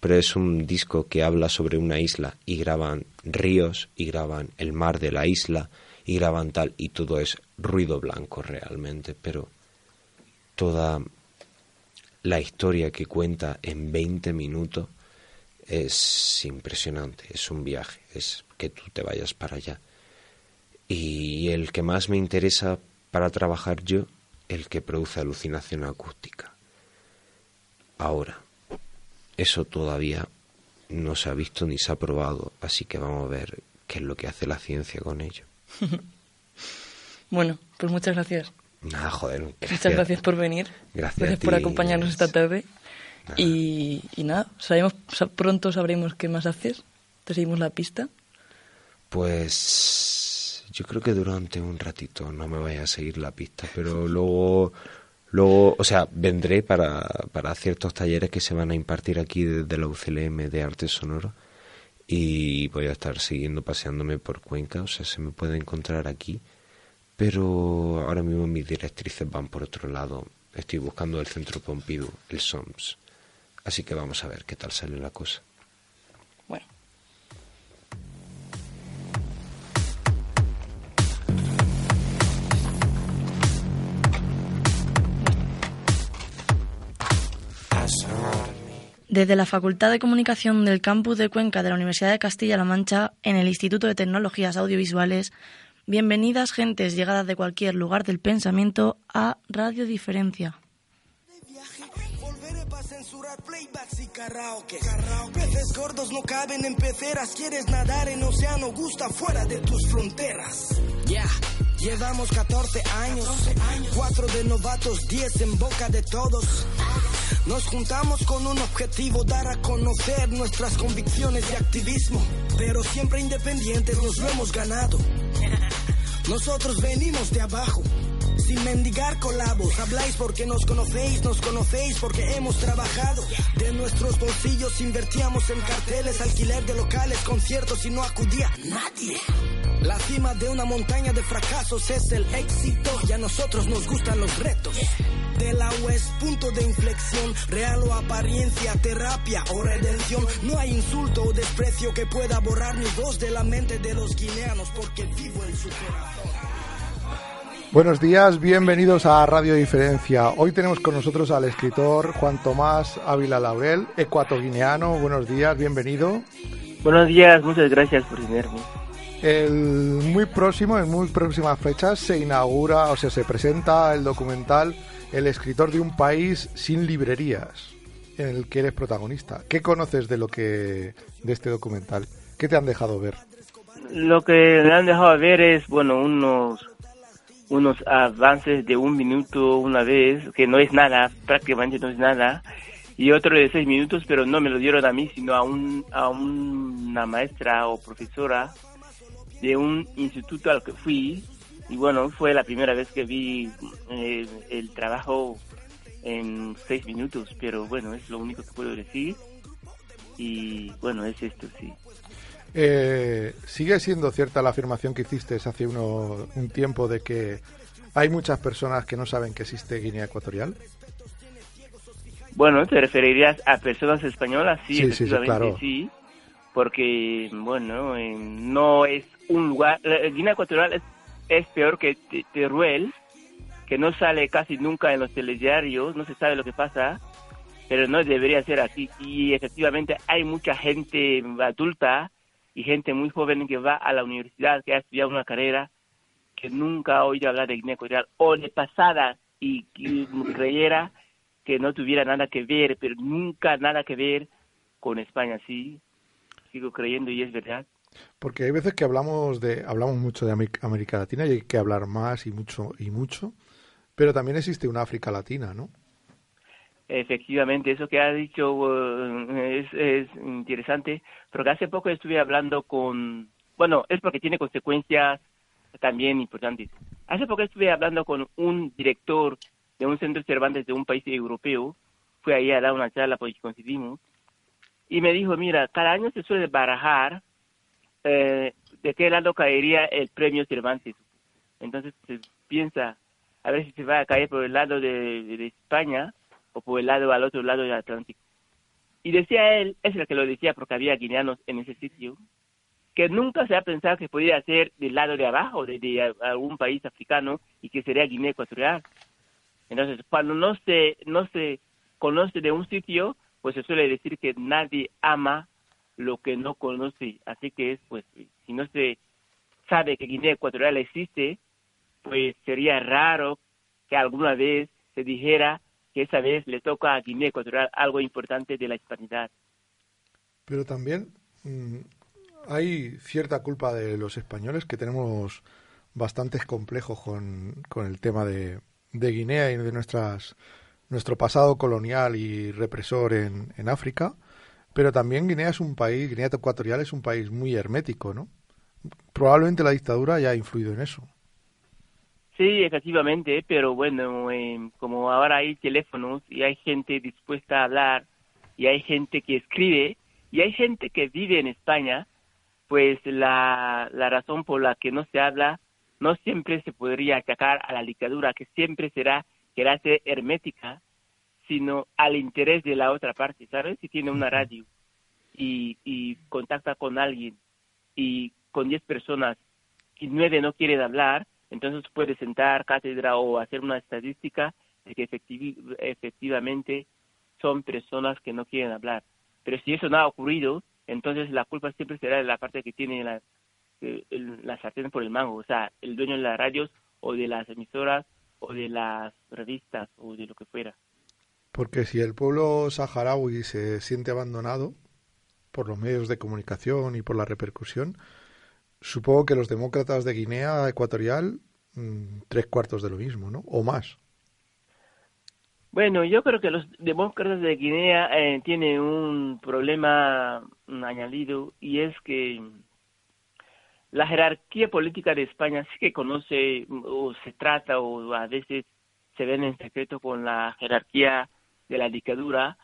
pero es un disco que habla sobre una isla y graban ríos y graban el mar de la isla y graban tal y todo es ruido blanco realmente, pero toda la historia que cuenta en 20 minutos es impresionante, es un viaje, es que tú te vayas para allá. Y el que más me interesa para trabajar yo, el que produce alucinación acústica. Ahora, eso todavía no se ha visto ni se ha probado, así que vamos a ver qué es lo que hace la ciencia con ello. bueno, pues muchas gracias. Nada, joder. Muchas gracias por venir. Gracias, por acompañarnos esta tarde. Y, nada, sabemos, pronto sabremos qué más haces. ¿Te seguimos la pista? Pues yo creo que durante un ratito no me vaya a seguir la pista, pero luego, luego o sea, vendré para, para ciertos talleres que se van a impartir aquí desde la UCLM de Arte Sonoro y voy a estar siguiendo paseándome por Cuenca, o sea, se me puede encontrar aquí, pero ahora mismo mis directrices van por otro lado. Estoy buscando el centro Pompidou, el SOMS. Así que vamos a ver qué tal sale la cosa. Desde la Facultad de Comunicación del Campus de Cuenca de la Universidad de Castilla-La Mancha, en el Instituto de Tecnologías Audiovisuales, bienvenidas gentes llegadas de cualquier lugar del pensamiento a Radio Diferencia. Peces gordos no caben en peceras, quieres nadar en océano, gusta fuera de tus fronteras. Ya, llevamos 14 años, 4 de novatos, 10 en boca de todos. Nos juntamos con un objetivo, dar a conocer nuestras convicciones de activismo, pero siempre independientes nos lo hemos ganado. Nosotros venimos de abajo sin mendigar colabos. Habláis porque nos conocéis, nos conocéis porque hemos trabajado. De nuestros bolsillos invertíamos en carteles, alquiler de locales, conciertos y no acudía nadie. La cima de una montaña de fracasos es el éxito y a nosotros nos gustan los retos. De la West, punto de inflexión, real o apariencia, terapia o redención. No hay insulto o desprecio que pueda borrar mi voz de la mente de los guineanos porque vivo en su corazón. Buenos días, bienvenidos a Radio Diferencia. Hoy tenemos con nosotros al escritor Juan Tomás Ávila Laurel, ecuatoguineano. Buenos días, bienvenido. Buenos días, muchas gracias por tenerme. El muy próximo, en muy próximas fechas, se inaugura, o sea, se presenta el documental El escritor de un país sin librerías, en el que eres protagonista. ¿Qué conoces de lo que de este documental? ¿Qué te han dejado ver? Lo que me han dejado ver es, bueno, unos unos avances de un minuto una vez, que no es nada, prácticamente no es nada, y otro de seis minutos, pero no me lo dieron a mí, sino a, un, a una maestra o profesora de un instituto al que fui, y bueno, fue la primera vez que vi eh, el trabajo en seis minutos, pero bueno, es lo único que puedo decir, y bueno, es esto, sí. Eh, ¿Sigue siendo cierta la afirmación que hiciste hace uno, un tiempo de que hay muchas personas que no saben que existe Guinea Ecuatorial? Bueno, ¿te referirías a personas españolas? Sí, sí, sí, porque, bueno, no es un lugar... Guinea Ecuatorial es, peor que Teruel, que no sale casi nunca en los telediarios, no se sabe lo que pasa, pero no debería ser así. Y efectivamente hay mucha gente adulta y gente muy joven que va a la universidad, que ha estudiado una carrera, que nunca ha oído hablar de Guinea Ecuatorial, o de pasada y, creyera que no tuviera nada que ver, pero nunca nada que ver con España, sí, sigo creyendo y es verdad. Porque hay veces que hablamos de hablamos mucho de América Latina y hay que hablar más y mucho y mucho, pero también existe una África Latina, ¿no? Efectivamente, eso que ha dicho uh, es, interesante, porque hace poco estuve hablando con, bueno, es porque tiene consecuencias también importantes. Hace poco estuve hablando con un director de un centro Cervantes de un país europeo, fue ahí a dar una charla porque coincidimos, y me dijo, mira, cada año se suele barajar eh, de qué lado caería el premio Cervantes. Entonces se piensa a ver si se va a caer por el lado de España o por el lado al otro lado del Atlántico. Y decía él, es el que lo decía porque había guineanos en ese sitio, que nunca se ha pensado que podría ser del lado de abajo, de, algún país africano, y que sería Guinea Ecuatorial. Entonces, cuando no se, no se conoce de un sitio, pues se suele decir que nadie ama lo que no conoce. Así que es, pues, si no se sabe que Guinea Ecuatorial existe, pues sería raro que alguna vez se dijera que esa vez le toca a Guinea Ecuatorial algo importante de la hispanidad. Pero también mm, hay cierta culpa de los españoles que tenemos bastantes complejos con, con el tema de, de Guinea y de nuestras nuestro pasado colonial y represor en, en África, pero también Guinea es un país, Guinea Ecuatorial es un país muy hermético, ¿no? Probablemente la dictadura haya influido en eso. Sí, efectivamente, pero bueno, eh, como ahora hay teléfonos y hay gente dispuesta a hablar y hay gente que escribe y hay gente que vive en España, pues la, la razón por la que no se habla no siempre se podría atacar a la dictadura, que siempre será, que ser hermética, sino al interés de la otra parte, ¿sabes? Si tiene una radio y, y contacta con alguien y con 10 personas y nueve no quieren hablar, entonces puede sentar cátedra o hacer una estadística de que efectivamente son personas que no quieren hablar. Pero si eso no ha ocurrido, entonces la culpa siempre será de la parte que tiene la, la sartén por el mango, o sea, el dueño de las radios o de las emisoras o de las revistas o de lo que fuera. Porque si el pueblo saharaui se siente abandonado por los medios de comunicación y por la repercusión, supongo que los demócratas de Guinea Ecuatorial, mm, tres cuartos de lo mismo, ¿no? O más. Bueno, yo creo que los demócratas de Guinea eh, tienen un problema añadido y es que la jerarquía política de España sí que conoce o se trata o a veces se ven en secreto con la jerarquía de la dictadura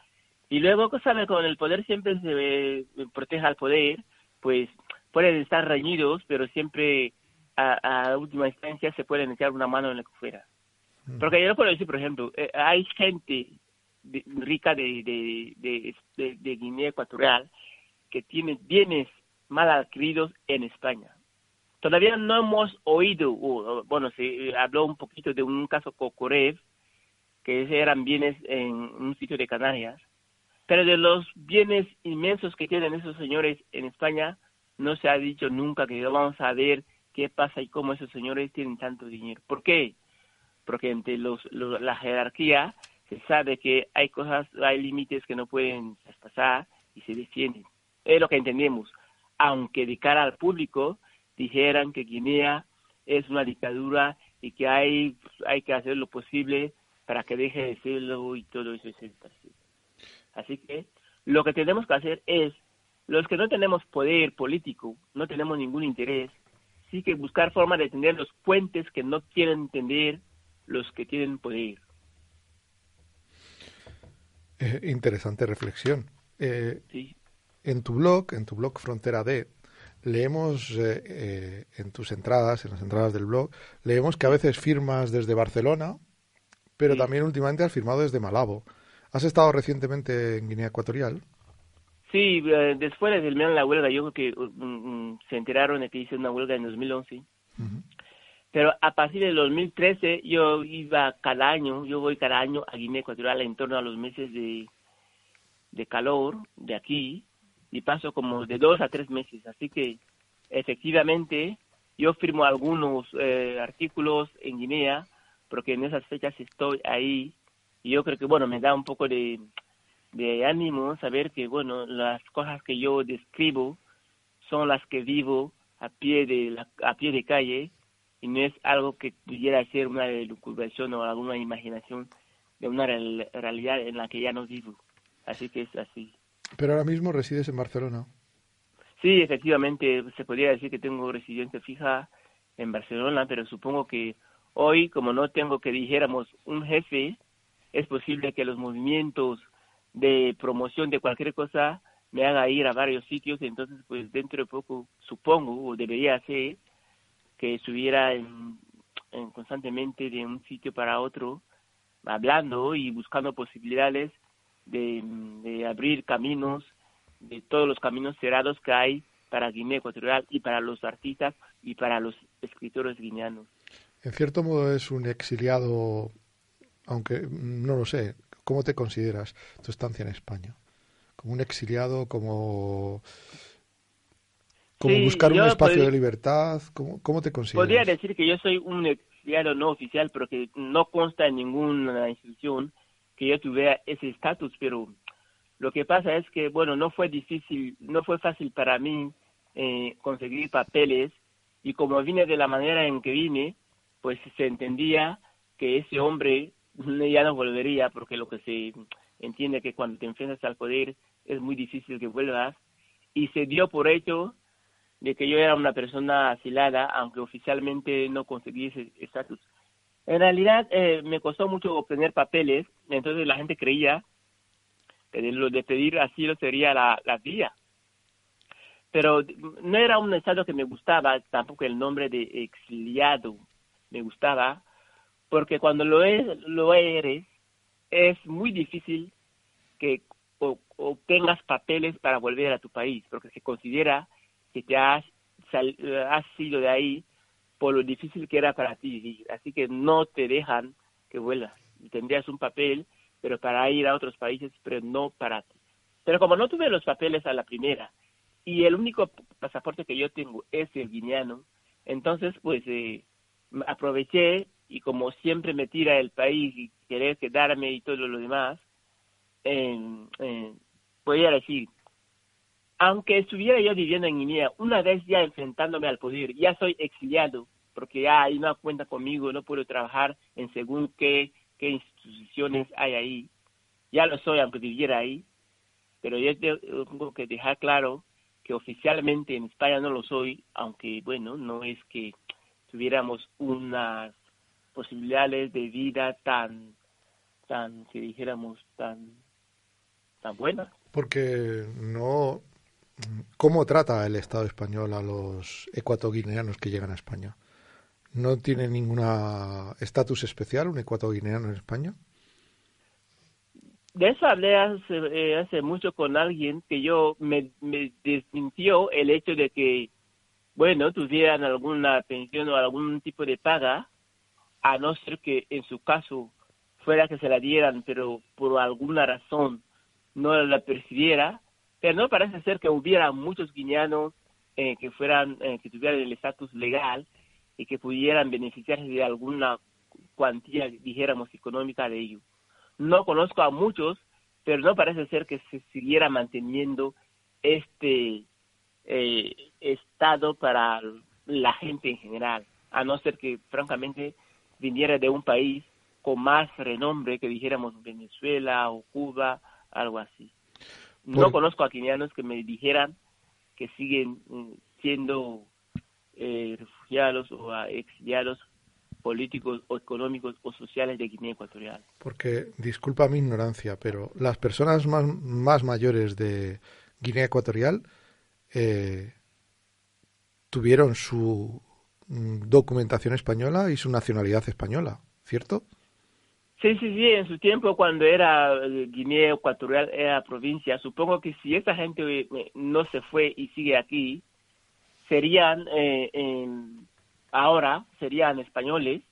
y luego, sabe, con el poder siempre se protege al poder, pues pueden estar reñidos, pero siempre a, última instancia se pueden echar una mano en lo que fuera. Porque yo puedo decir, por ejemplo, eh, hay gente rica de, de, de, Guinea Ecuatorial que tiene bienes mal adquiridos en España. Todavía no hemos oído, bueno, se habló un poquito de un caso Cocorev, que eran bienes en un sitio de Canarias, pero de los bienes inmensos que tienen esos señores en España, no se ha dicho nunca que vamos a ver qué pasa y cómo esos señores tienen tanto dinero. ¿Por qué? Porque entre los, la jerarquía se sabe que hay cosas, hay límites que no pueden pasar y se defienden. Es lo que entendemos. Aunque de cara al público dijeran que Guinea es una dictadura y que hay, hay que hacer lo posible para que deje de serlo y todo eso, Así que lo que tenemos que hacer es los que no tenemos poder político, no tenemos ningún interés, sí que buscar forma de tener los puentes que no quieren entender los que tienen poder. Eh, interesante reflexión. Eh, En tu blog, en tu blog Frontera D, leemos eh, en tus entradas, en las entradas del blog, leemos que a veces firmas desde Barcelona, pero también últimamente has firmado desde Malabo. ¿Has estado recientemente en Guinea Ecuatorial? Sí, eh, después de la huelga, yo creo que uh, mm, mm, se enteraron de que hice una huelga en 2011. Pero a partir del 2013 yo iba cada año, yo voy cada año a Guinea Ecuatorial en torno a los meses de, de calor de aquí y paso como de dos a tres meses. Así que efectivamente yo firmo algunos eh, artículos en Guinea porque en esas fechas estoy ahí y yo creo que bueno me da un poco de de ánimo saber que, bueno, las cosas que yo describo son las que vivo a pie de, la, a pie de calle y no es algo que pudiera ser una elucubración o alguna imaginación de una realidad en la que ya no vivo. Así que es así. Pero ahora mismo resides en Barcelona. Sí, efectivamente, se podría decir que tengo residencia fija en Barcelona, pero supongo que hoy, como no tengo que dijéramos un jefe, es posible que los movimientos de promoción de cualquier cosa me haga ir a varios sitios, entonces pues dentro de poco supongo o debería ser que estuviera en, constantemente de un sitio para otro hablando y buscando posibilidades de, de abrir caminos de todos los caminos cerrados que hay para Guinea Ecuatorial y para los artistas y para los escritores guineanos. En cierto modo es un exiliado, aunque no lo sé, ¿Cómo te consideras tu estancia en España? ¿Como un exiliado? ¿Como, como buscar un espacio de libertad? ¿Cómo, ¿Cómo, te consideras? Podría decir que yo soy un exiliado no oficial, pero que no consta en ninguna institución que yo tuviera ese estatus, pero lo que pasa es que, bueno, no fue difícil, no fue fácil para mí eh, conseguir papeles y como vine de la manera en que vine, pues se entendía que ese hombre ya no volvería porque lo que se entiende que cuando te enfrentas al poder es muy difícil que vuelvas y se dio por hecho de que yo era una persona asilada, aunque oficialmente no conseguí ese estatus. En realidad eh, me costó mucho obtener papeles, entonces la gente creía que de, lo de pedir asilo sería la, la vía. Pero no era un estado que me gustaba, tampoco el nombre de exiliado me gustaba, porque cuando lo, es, lo eres, es muy difícil que obtengas papeles para volver a tu país, porque se considera que te has, has ido de ahí por lo difícil que era para ti Así que no te dejan que vuelvas. Tendrías un papel, pero para ir a otros países, pero no para ti. Pero como no tuve los papeles a la primera, y el único pasaporte que yo tengo es el guineano, entonces pues eh, aproveché y como siempre me tira el país y querer quedarme y todo lo demás, eh, eh, podría decir, aunque estuviera yo viviendo en Guinea, una vez ya enfrentándome al poder, ya soy exiliado, porque ya hay una cuenta conmigo, no puedo trabajar en según qué, qué instituciones hay ahí. Ya lo soy, aunque viviera ahí, pero yo tengo que dejar claro que oficialmente en España no lo soy, aunque bueno, no es que tuviéramos unas posibilidades de vida tan, tan, que dijéramos, tan, tan buenas. Porque no, ¿Cómo trata el Estado español a los ecuatoguineanos que llegan a España? ¿No tiene ningún estatus especial un ecuatoguineano en España? De eso hablé eh, hace, mucho con alguien que yo me, me desmintió el hecho de que, bueno, tuvieran alguna pensión o algún tipo de paga, a no ser que en su caso fuera que se la dieran, pero por alguna razón no la percibiera, pero no parece ser que hubiera muchos guineanos eh, que fueran, eh, que tuvieran el estatus legal y que pudieran beneficiarse de alguna cuantía, dijéramos, económica de ello. No conozco a muchos, pero no parece ser que se siguiera manteniendo este eh, estado para la gente en general, a no ser que, francamente, viniera de un país con más renombre que dijéramos Venezuela o Cuba, algo así. No conozco a quinianos que me dijeran que siguen mm, siendo eh, refugiados o exiliados políticos o económicos o sociales de Guinea Ecuatorial. Porque, disculpa mi ignorancia, pero las personas más, más mayores de Guinea Ecuatorial eh, tuvieron su mm, documentación española y su nacionalidad española, ¿cierto? Sí, sí, sí, en su tiempo cuando era eh, Guinea Ecuatorial, era provincia, supongo que si esa gente eh, no se fue y sigue aquí, serían, eh, ahora serían españoles,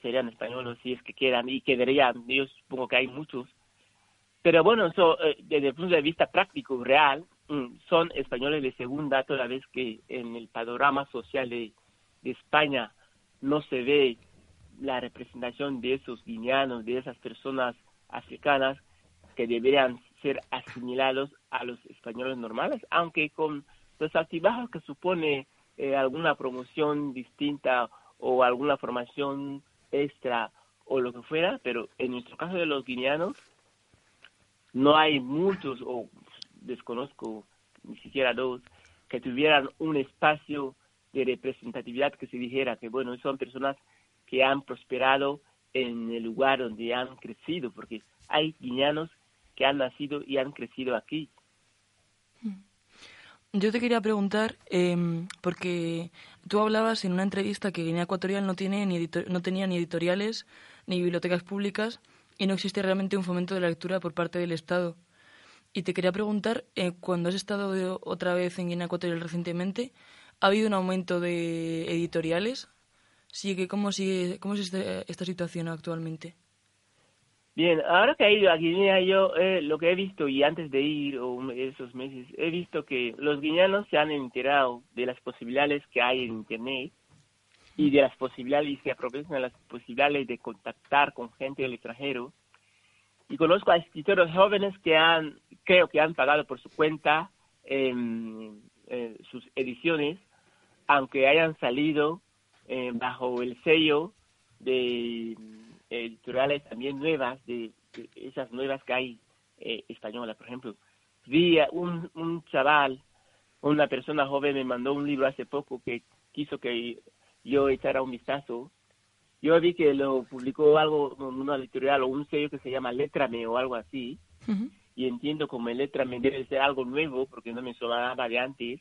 serían españoles si es que quieran y quedarían, yo supongo que hay muchos, pero bueno, eso, desde el punto de vista práctico, real, son españoles de segunda, toda vez que en el panorama social de España no se ve la representación de esos guineanos, de esas personas africanas que deberían ser asimilados a los españoles normales, aunque con los altibajos que supone eh, alguna promoción distinta o alguna formación extra o lo que fuera, pero en nuestro caso de los guineanos no hay muchos o desconozco ni siquiera dos que tuvieran un espacio de representatividad que se dijera que bueno son personas que han prosperado en el lugar donde han crecido, porque hay guineanos que han nacido y han crecido aquí. Yo te quería preguntar, em, porque tú hablabas en una entrevista que Guinea Ecuatorial no, tiene ni no tenía ni editoriales ni bibliotecas públicas y no existe realmente un fomento de la lectura por parte del Estado. Y te quería preguntar, eh, cuando has estado otra vez en Guinea Ecuatorial recientemente, ¿ha habido un aumento de editoriales? sigue, cómo sigue, cómo es este, esta situación actualmente. Bien, ahora que he ido a Guinea, yo eh, lo que he visto, y antes de ir esos meses, he visto que los guineanos se han enterado de las posibilidades que hay en Internet y de las posibilidades, y se aprovechan de las posibilidades de contactar con gente del extranjero. Y conozco a escritores jóvenes que han, creo que han pagado por su cuenta eh, sus ediciones, aunque hayan salido eh, bajo el sello de editoriales también nuevas, de, esas nuevas que hay eh, españolas, por ejemplo. Vi un, un chaval, una persona joven me mandó un libro hace poco que quiso que yo echara un vistazo. Yo vi que lo publicó algo en una editorial o un sello que se llama Letrame o algo así. Y entiendo como el Letrame debe ser algo nuevo porque no me sonaba de antes.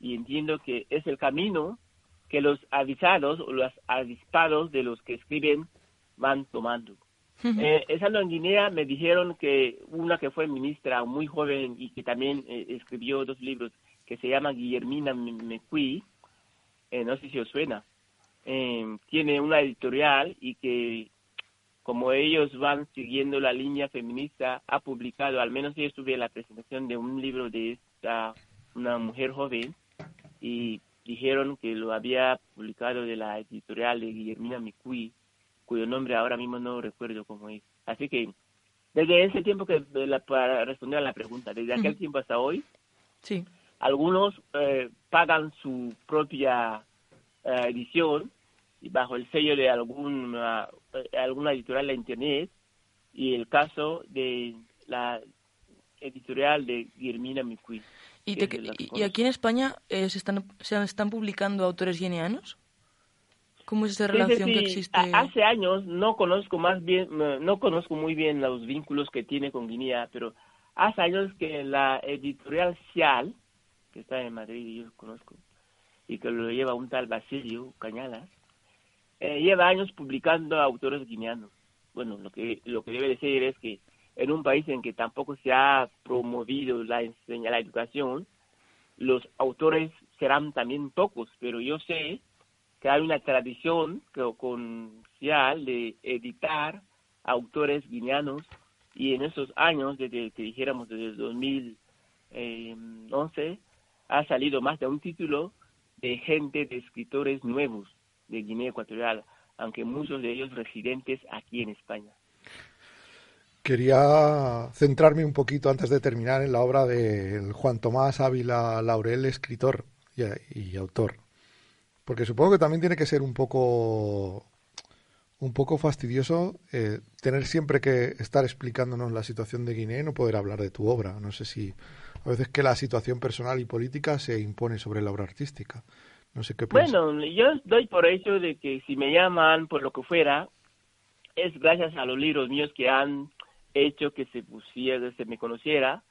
Y entiendo que es el camino que los avisados o los avispados de los que escriben van tomando. eh, estando en Guinea me dijeron que una que fue ministra muy joven y que también eh, escribió dos libros que se llama Guillermina Mecui, eh, no sé si os suena, eh, tiene una editorial y que como ellos van siguiendo la línea feminista, ha publicado, al menos yo estuve en la presentación de un libro de esta, una mujer joven, y dijeron que lo había publicado de la editorial de Guillermina Micui, cuyo nombre ahora mismo no recuerdo cómo es. Así que desde ese tiempo que para responder a la pregunta, desde aquel tiempo hasta hoy, sí. algunos eh, pagan su propia eh, edición bajo el sello de alguna, alguna editorial de internet y el caso de la editorial de Guillermina Micui. ¿Y, ¿Y, aquí en España eh, se, están, se están publicando autores guineanos? ¿Cómo es esa relación que existe? Hace años no conozco más bien, no conozco muy bien los vínculos que tiene con Guinea, pero hace años que la editorial Cial, que está en Madrid, yo conozco, y que lo lleva un tal Basilio Cañalas, eh, lleva años publicando autores guineanos. Bueno, lo que lo que debe decir es que en un país en que tampoco se ha promovido la enseña, la educación, los autores serán también pocos, pero yo sé que hay una tradición con de editar autores guineanos y en esos años, desde que dijéramos desde el 2011, ha salido más de un título de gente, de escritores nuevos de Guinea Ecuatorial, aunque muchos de ellos residentes aquí en España. Quería centrarme un poquito antes de terminar en la obra de Juan Tomás Ávila Laurel, escritor y, autor. Porque supongo que también tiene que ser un poco un poco fastidioso eh, tener siempre que estar explicándonos la situación de Guinea y no poder hablar de tu obra. No sé si a veces que la situación personal y política se impone sobre la obra artística. Bueno, yo doy por hecho de que si me llaman por lo que fuera, es gracias a los libros míos que han hecho que se pusiera, se me conociera,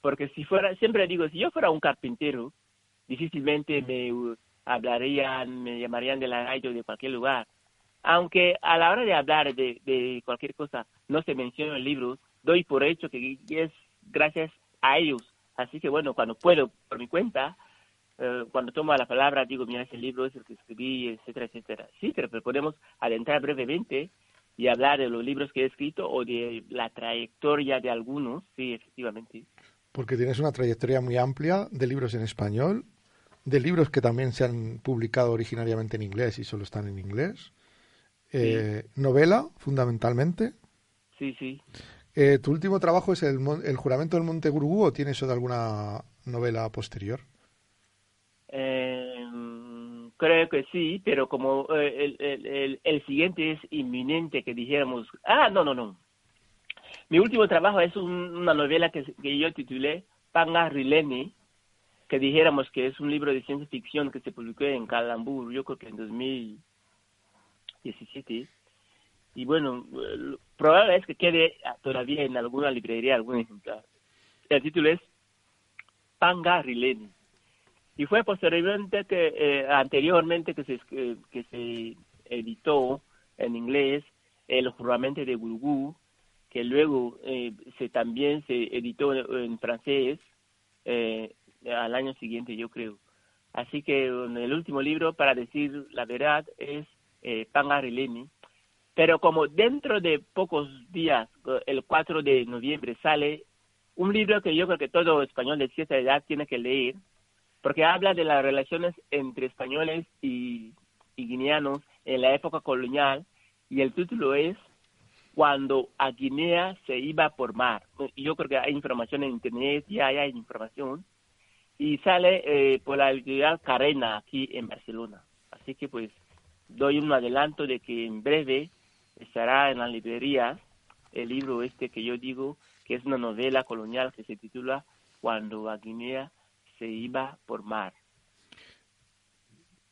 porque si fuera, siempre digo, si yo fuera un carpintero, difícilmente me hablarían, me llamarían de la radio de cualquier lugar. Aunque a la hora de hablar de, de cualquier cosa no se menciona en libros, doy por hecho que es gracias a ellos. Así que bueno, cuando puedo, por mi cuenta, eh, cuando tomo la palabra, digo, mira, ese libro es el que escribí, etcétera, etcétera. Sí, pero podemos adentrar brevemente y hablar de los libros que he escrito o de la trayectoria de algunos, sí, efectivamente. Porque tienes una trayectoria muy amplia de libros en español, de libros que también se han publicado originariamente en inglés y solo están en inglés. Eh, novela, fundamentalmente. Sí, sí. Eh, ¿Tu último trabajo es el, el juramento del Monte Gurugú o tienes de alguna novela posterior? Eh, creo que sí, pero como eh, el, el, el, siguiente es inminente que dijéramos, ah, no, no, no. Mi último trabajo es una novela que, que yo titulé Panga Rileni, que dijéramos que es un libro de ciencia ficción que se publicó en Calambur, yo creo que en 2017. Y bueno, probable es que quede todavía en alguna librería algún ejemplar. El título es Panga Rileni y fue posteriormente que eh, anteriormente que se que se editó en inglés el juramento de Gurugú que luego eh, se también se editó en francés eh, al año siguiente yo creo. Así que en el último libro para decir la verdad es eh, Pangarileni pero como dentro de pocos días el 4 de noviembre sale un libro que yo creo que todo español de cierta edad tiene que leer porque habla de las relaciones entre españoles y, guineanos en la época colonial y el título es Cuando a Guinea se iba por mar. Yo creo que hay información en internet, ya hay información, y sale eh, por la editorial Carena aquí en Barcelona. Así que pues doy un adelanto de que en breve estará en las librerías el libro este que yo digo que es una novela colonial que se titula Cuando a Guinea se iba por mar.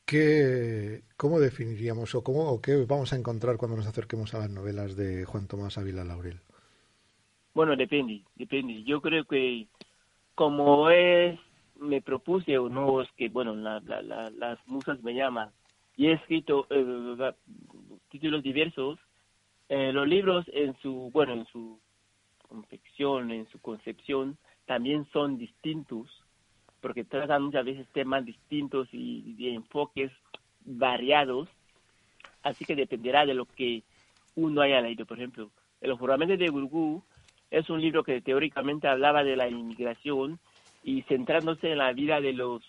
¿Qué, ¿Cómo definiríamos o, cómo, o qué vamos a encontrar cuando nos acerquemos a las novelas de Juan Tomás Ávila Laurel? Bueno, depende, depende. Yo creo que como es, me propuse o no, es que, bueno, las musas me llaman y he escrito eh, títulos diversos. Eh, los libros en su, bueno, en su confección, en su concepción, también son distintos, porque tratan muchas veces temas distintos y enfoques variados, así que dependerá de lo que uno haya leído. Por ejemplo, El juramento de Gurgú es un libro que teóricamente hablaba de la inmigración y centrándose en la vida de los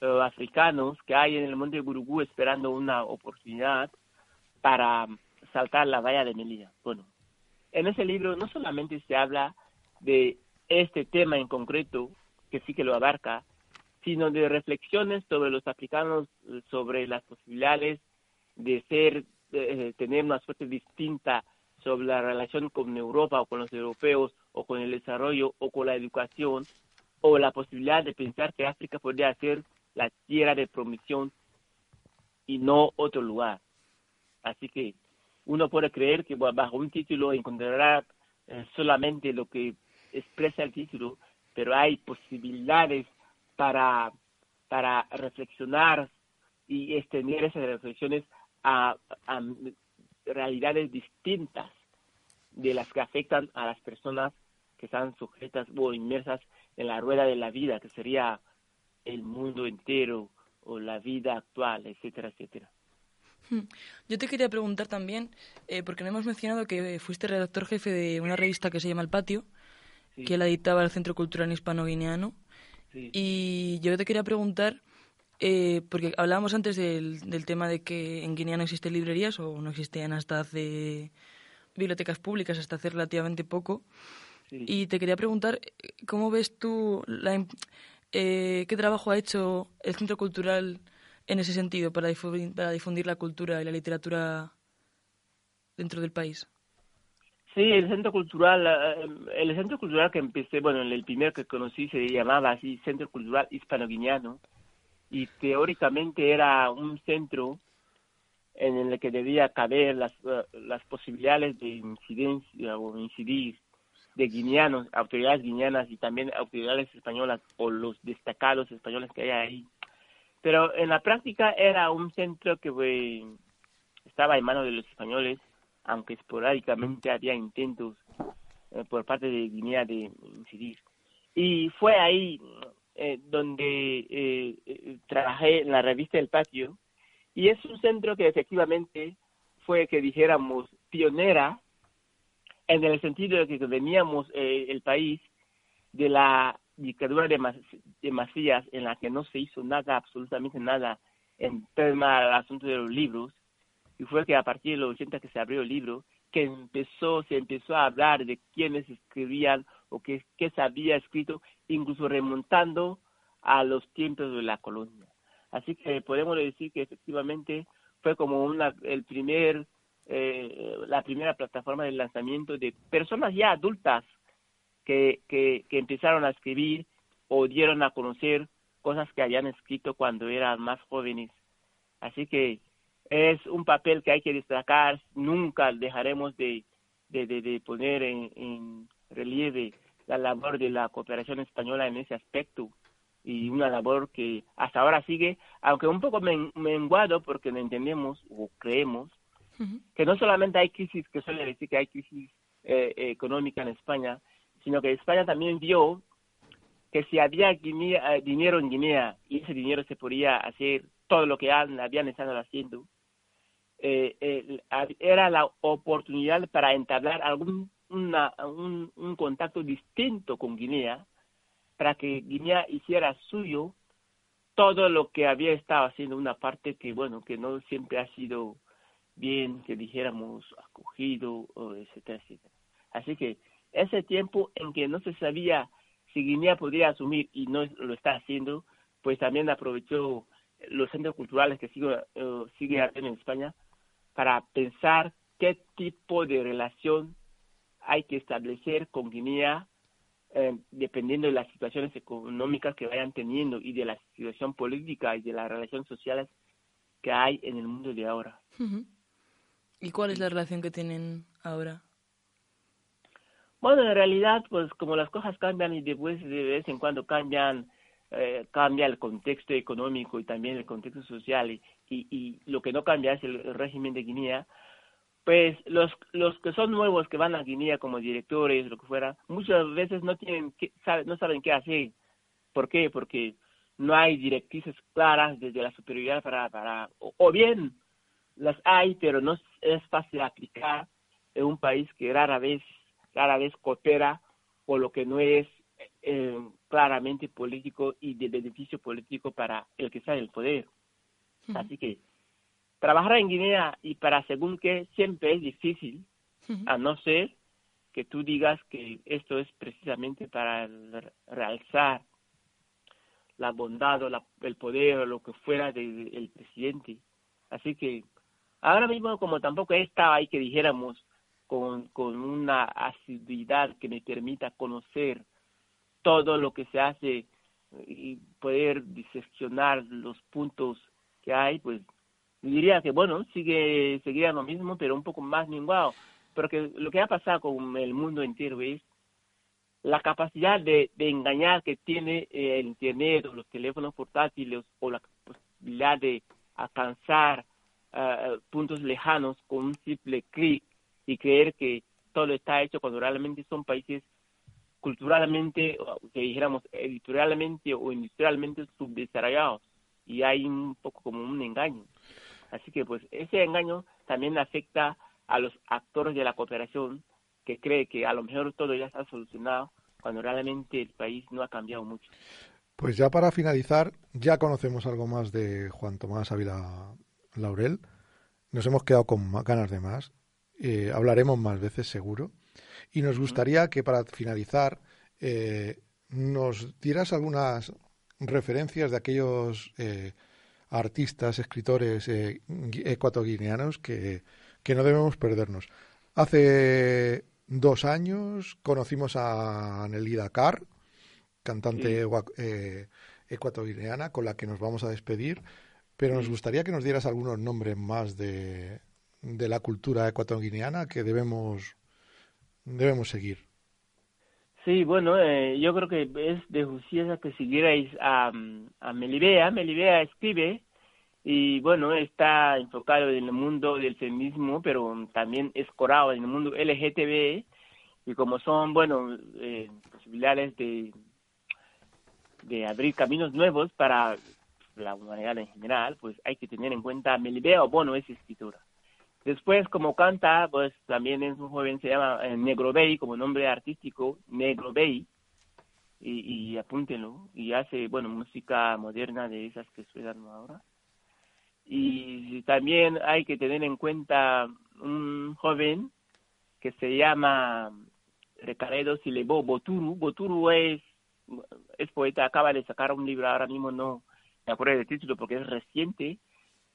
eh, africanos que hay en el monte Gurugú esperando una oportunidad para saltar la valla de Melilla. Bueno, en ese libro no solamente se habla de este tema en concreto, que sí que lo abarca, sino de reflexiones sobre los africanos, sobre las posibilidades de ser, de tener una suerte distinta sobre la relación con Europa o con los europeos o con el desarrollo o con la educación o la posibilidad de pensar que África podría ser la tierra de promisión y no otro lugar. Así que uno puede creer que bajo un título encontrará eh, solamente lo que expresa el título, pero hay posibilidades para, para reflexionar y extender esas reflexiones a, a realidades distintas de las que afectan a las personas que están sujetas o inmersas en la rueda de la vida, que sería el mundo entero o la vida actual, etcétera, etcétera. Hmm. Yo te quería preguntar también, eh, porque no hemos mencionado que fuiste redactor jefe de una revista que se llama El Patio, que la editaba el Centro Cultural Hispano-Guineano. Y yo te quería preguntar, eh, porque hablábamos antes del, del, tema de que en Guinea no existen librerías o no existían hasta hace bibliotecas públicas hasta hace relativamente poco. Y te quería preguntar, ¿cómo ves tú la, eh, qué trabajo ha hecho el Centro Cultural en ese sentido para difundir, para difundir la cultura y la literatura dentro del país? Sí, el centro cultural, el centro cultural que empecé, bueno, el primer que conocí se llamaba así Centro Cultural Hispano-Guineano y teóricamente era un centro en el que debía caber las, eh, las posibilidades de incidencia o incidir de guineanos, autoridades guineanas y también autoridades españolas o los destacados españoles que hay ahí. Pero en la práctica era un centro que estaba en manos de los españoles, aunque esporádicamente había intentos eh, por parte de Guinea de incidir. Y fue ahí eh, donde eh, trabajé en la revista El Patio, y es un centro que efectivamente fue, que dijéramos, pionera en el sentido de que veníamos eh, el país de la dictadura de, Macías en la que no se hizo nada, absolutamente nada en tema del asunto de los libros y fue que a partir de los 80 que se abrió el libro que empezó, se empezó a hablar de quiénes escribían o qué, qué se había escrito, incluso remontando a los tiempos de la colonia. Así que podemos decir que efectivamente fue como una, el primer, eh, la primera plataforma de lanzamiento de personas ya adultas que, que, que empezaron a escribir o dieron a conocer cosas que habían escrito cuando eran más jóvenes. Así que es un papel que hay que destacar, nunca dejaremos de, de, de, poner en, en, relieve la labor de la cooperación española en ese aspecto. Y una labor que hasta ahora sigue, aunque un poco menguado porque no entendemos o creemos que no solamente hay crisis, que suele decir que hay crisis eh, económica en España, sino que España también vio que si había Guinea, eh, dinero en Guinea y ese dinero se podía hacer todo lo que han, habían estado haciendo, eh, era la oportunidad para entablar algún una, un, contacto distinto con Guinea para que Guinea hiciera suyo todo lo que había estado haciendo una parte que bueno que no siempre ha sido bien que dijéramos acogido etcétera etcétera. Así que ese tiempo en que no se sabía si Guinea podría asumir y no lo está haciendo pues también aprovechó los centros culturales que sigue, uh, sigue en España para pensar qué tipo de relación hay que establecer con Guinea eh, dependiendo de las situaciones económicas que vayan teniendo y de la situación política y de las relaciones sociales que hay en el mundo de ahora. ¿Y cuál es la relación que tienen ahora? Bueno, en realidad, pues como las cosas cambian y después de vez en cuando cambian, eh, cambia el contexto económico y también el contexto social y, y, lo que no cambia es el régimen de Guinea, pues los, los que son nuevos que van a Guinea como directores, lo que fuera, muchas veces no tienen que, no saben qué hacer. ¿Por qué? Porque no hay directrices claras desde la superioridad para, para o, bien las hay, pero no es fácil aplicar en un país que rara vez, rara vez coopera o lo que no es eh, claramente político y de beneficio político para el que está en el poder. Así que trabajar en Guinea y para según qué siempre es difícil, a no ser que tú digas que esto es precisamente para realzar la bondad o el poder o lo que fuera del presidente. Así que ahora mismo como tampoco he estado ahí que dijéramos con, con una asiduidad que me permita conocer todo lo que se hace y poder diseccionar los puntos que hay, pues diría que bueno, sigue, seguiría lo mismo, pero un poco más minguado. Porque lo que ha pasado con el mundo entero es la capacidad de, engañar que tiene el Internet o los teléfonos portátiles o la posibilidad de alcanzar uh, puntos lejanos con un simple clic y creer que todo está hecho cuando realmente son países culturalmente, que dijéramos editorialmente o industrialmente subdesarrollados y hay un poco como un engaño. Así que pues ese engaño también afecta a los actores de la cooperación que cree que a lo mejor todo ya está solucionado cuando realmente el país no ha cambiado mucho. Pues ya para finalizar, ya conocemos algo más de Juan Tomás Ávila Laurel. Nos hemos quedado con ganas de más. Eh, hablaremos más veces seguro. Y nos gustaría que para finalizar eh, nos dieras algunas referencias de aquellos eh, artistas, escritores eh, ecuatoguineanos que, que no debemos perdernos. Hace dos años conocimos a Nelida Carr, cantante eh, ecuatoguineana, con la que nos vamos a despedir, pero nos gustaría que nos dieras algunos nombres más de, de la cultura ecuatoguineana que debemos, debemos seguir. Sí, bueno, eh, yo creo que es de justicia que siguierais a, a Melibea. Melibea escribe y, bueno, está enfocado en el mundo del feminismo, pero también escorado en el mundo LGTB. Y como son, bueno, eh, posibilidades de, de abrir caminos nuevos para la humanidad en general, pues hay que tener en cuenta Melibea, o bueno, es escritora. Después, como canta, pues también es un joven, se llama eh, Negro Bay, como nombre artístico, Negro Bay, y, y apúntenlo, y hace, bueno, música moderna de esas que suenan ahora. Y también hay que tener en cuenta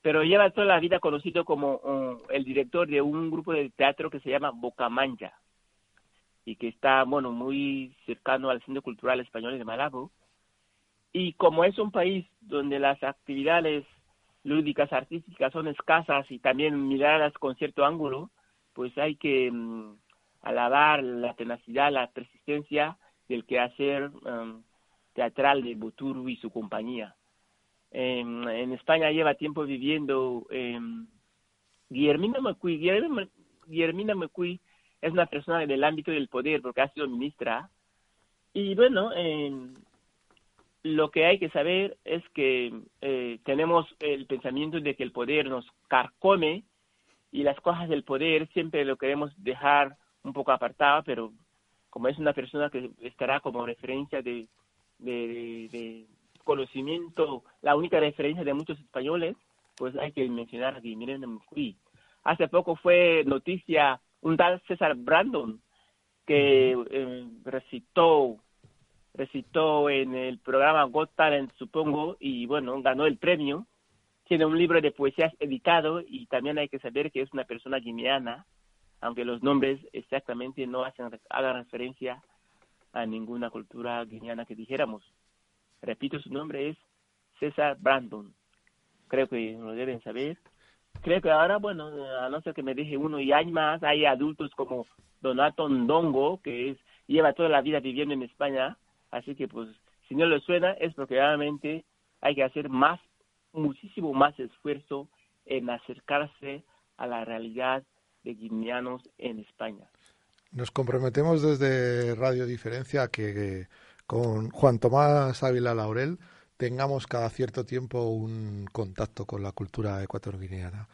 pero lleva toda la vida conocido como uh, el director de un grupo de teatro que se llama Bocamanja y que está, bueno, muy cercano al Centro Cultural Español de Malabo. Y como es un país donde las actividades lúdicas, artísticas son escasas y también miradas con cierto ángulo, pues hay que um, alabar la tenacidad, la persistencia del quehacer um, teatral de Buturu y su compañía en España lleva tiempo viviendo eh, Guillermina Macuy. Guillermina, Macuy es una persona del ámbito del poder porque ha sido ministra. Y bueno, lo que hay que saber es que eh, tenemos el pensamiento de que el poder nos carcome y las cosas del poder siempre lo queremos dejar un poco apartado, pero como es una persona que estará como referencia de, de, conocimiento, la única referencia de muchos españoles, pues hay que mencionar aquí, miren, Hace poco fue noticia un tal César Brandon que eh, recitó recitó en el programa Got Talent, supongo, y bueno, ganó el premio. Tiene un libro de poesías editado y también hay que saber que es una persona guineana aunque los nombres exactamente no hacen, hagan referencia a ninguna cultura guineana que dijéramos. Repito, su nombre es César Brandon. Creo que lo deben saber. Creo que ahora, bueno, a no ser que me deje uno y hay más, hay adultos como Donato Ndongo, que es, lleva toda la vida viviendo en España, así que pues si no le suena es porque realmente hay que hacer más, muchísimo más esfuerzo en acercarse a la realidad de guineanos en España. Nos comprometemos desde Radio Diferencia a que, con Juan Tomás Ávila Laurel tengamos cada cierto tiempo un contacto con la cultura ecuatoriana.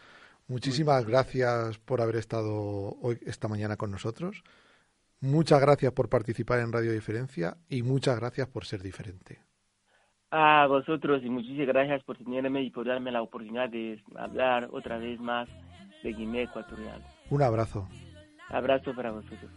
Muchísimas gracias por haber estado hoy esta mañana con nosotros. Muchas gracias por participar en Radio Diferencia y muchas gracias por ser diferente. A vosotros y muchísimas gracias por tenerme y por darme la oportunidad de hablar otra vez más de Guinea Ecuatorial. Un abrazo. Abrazo para vosotros.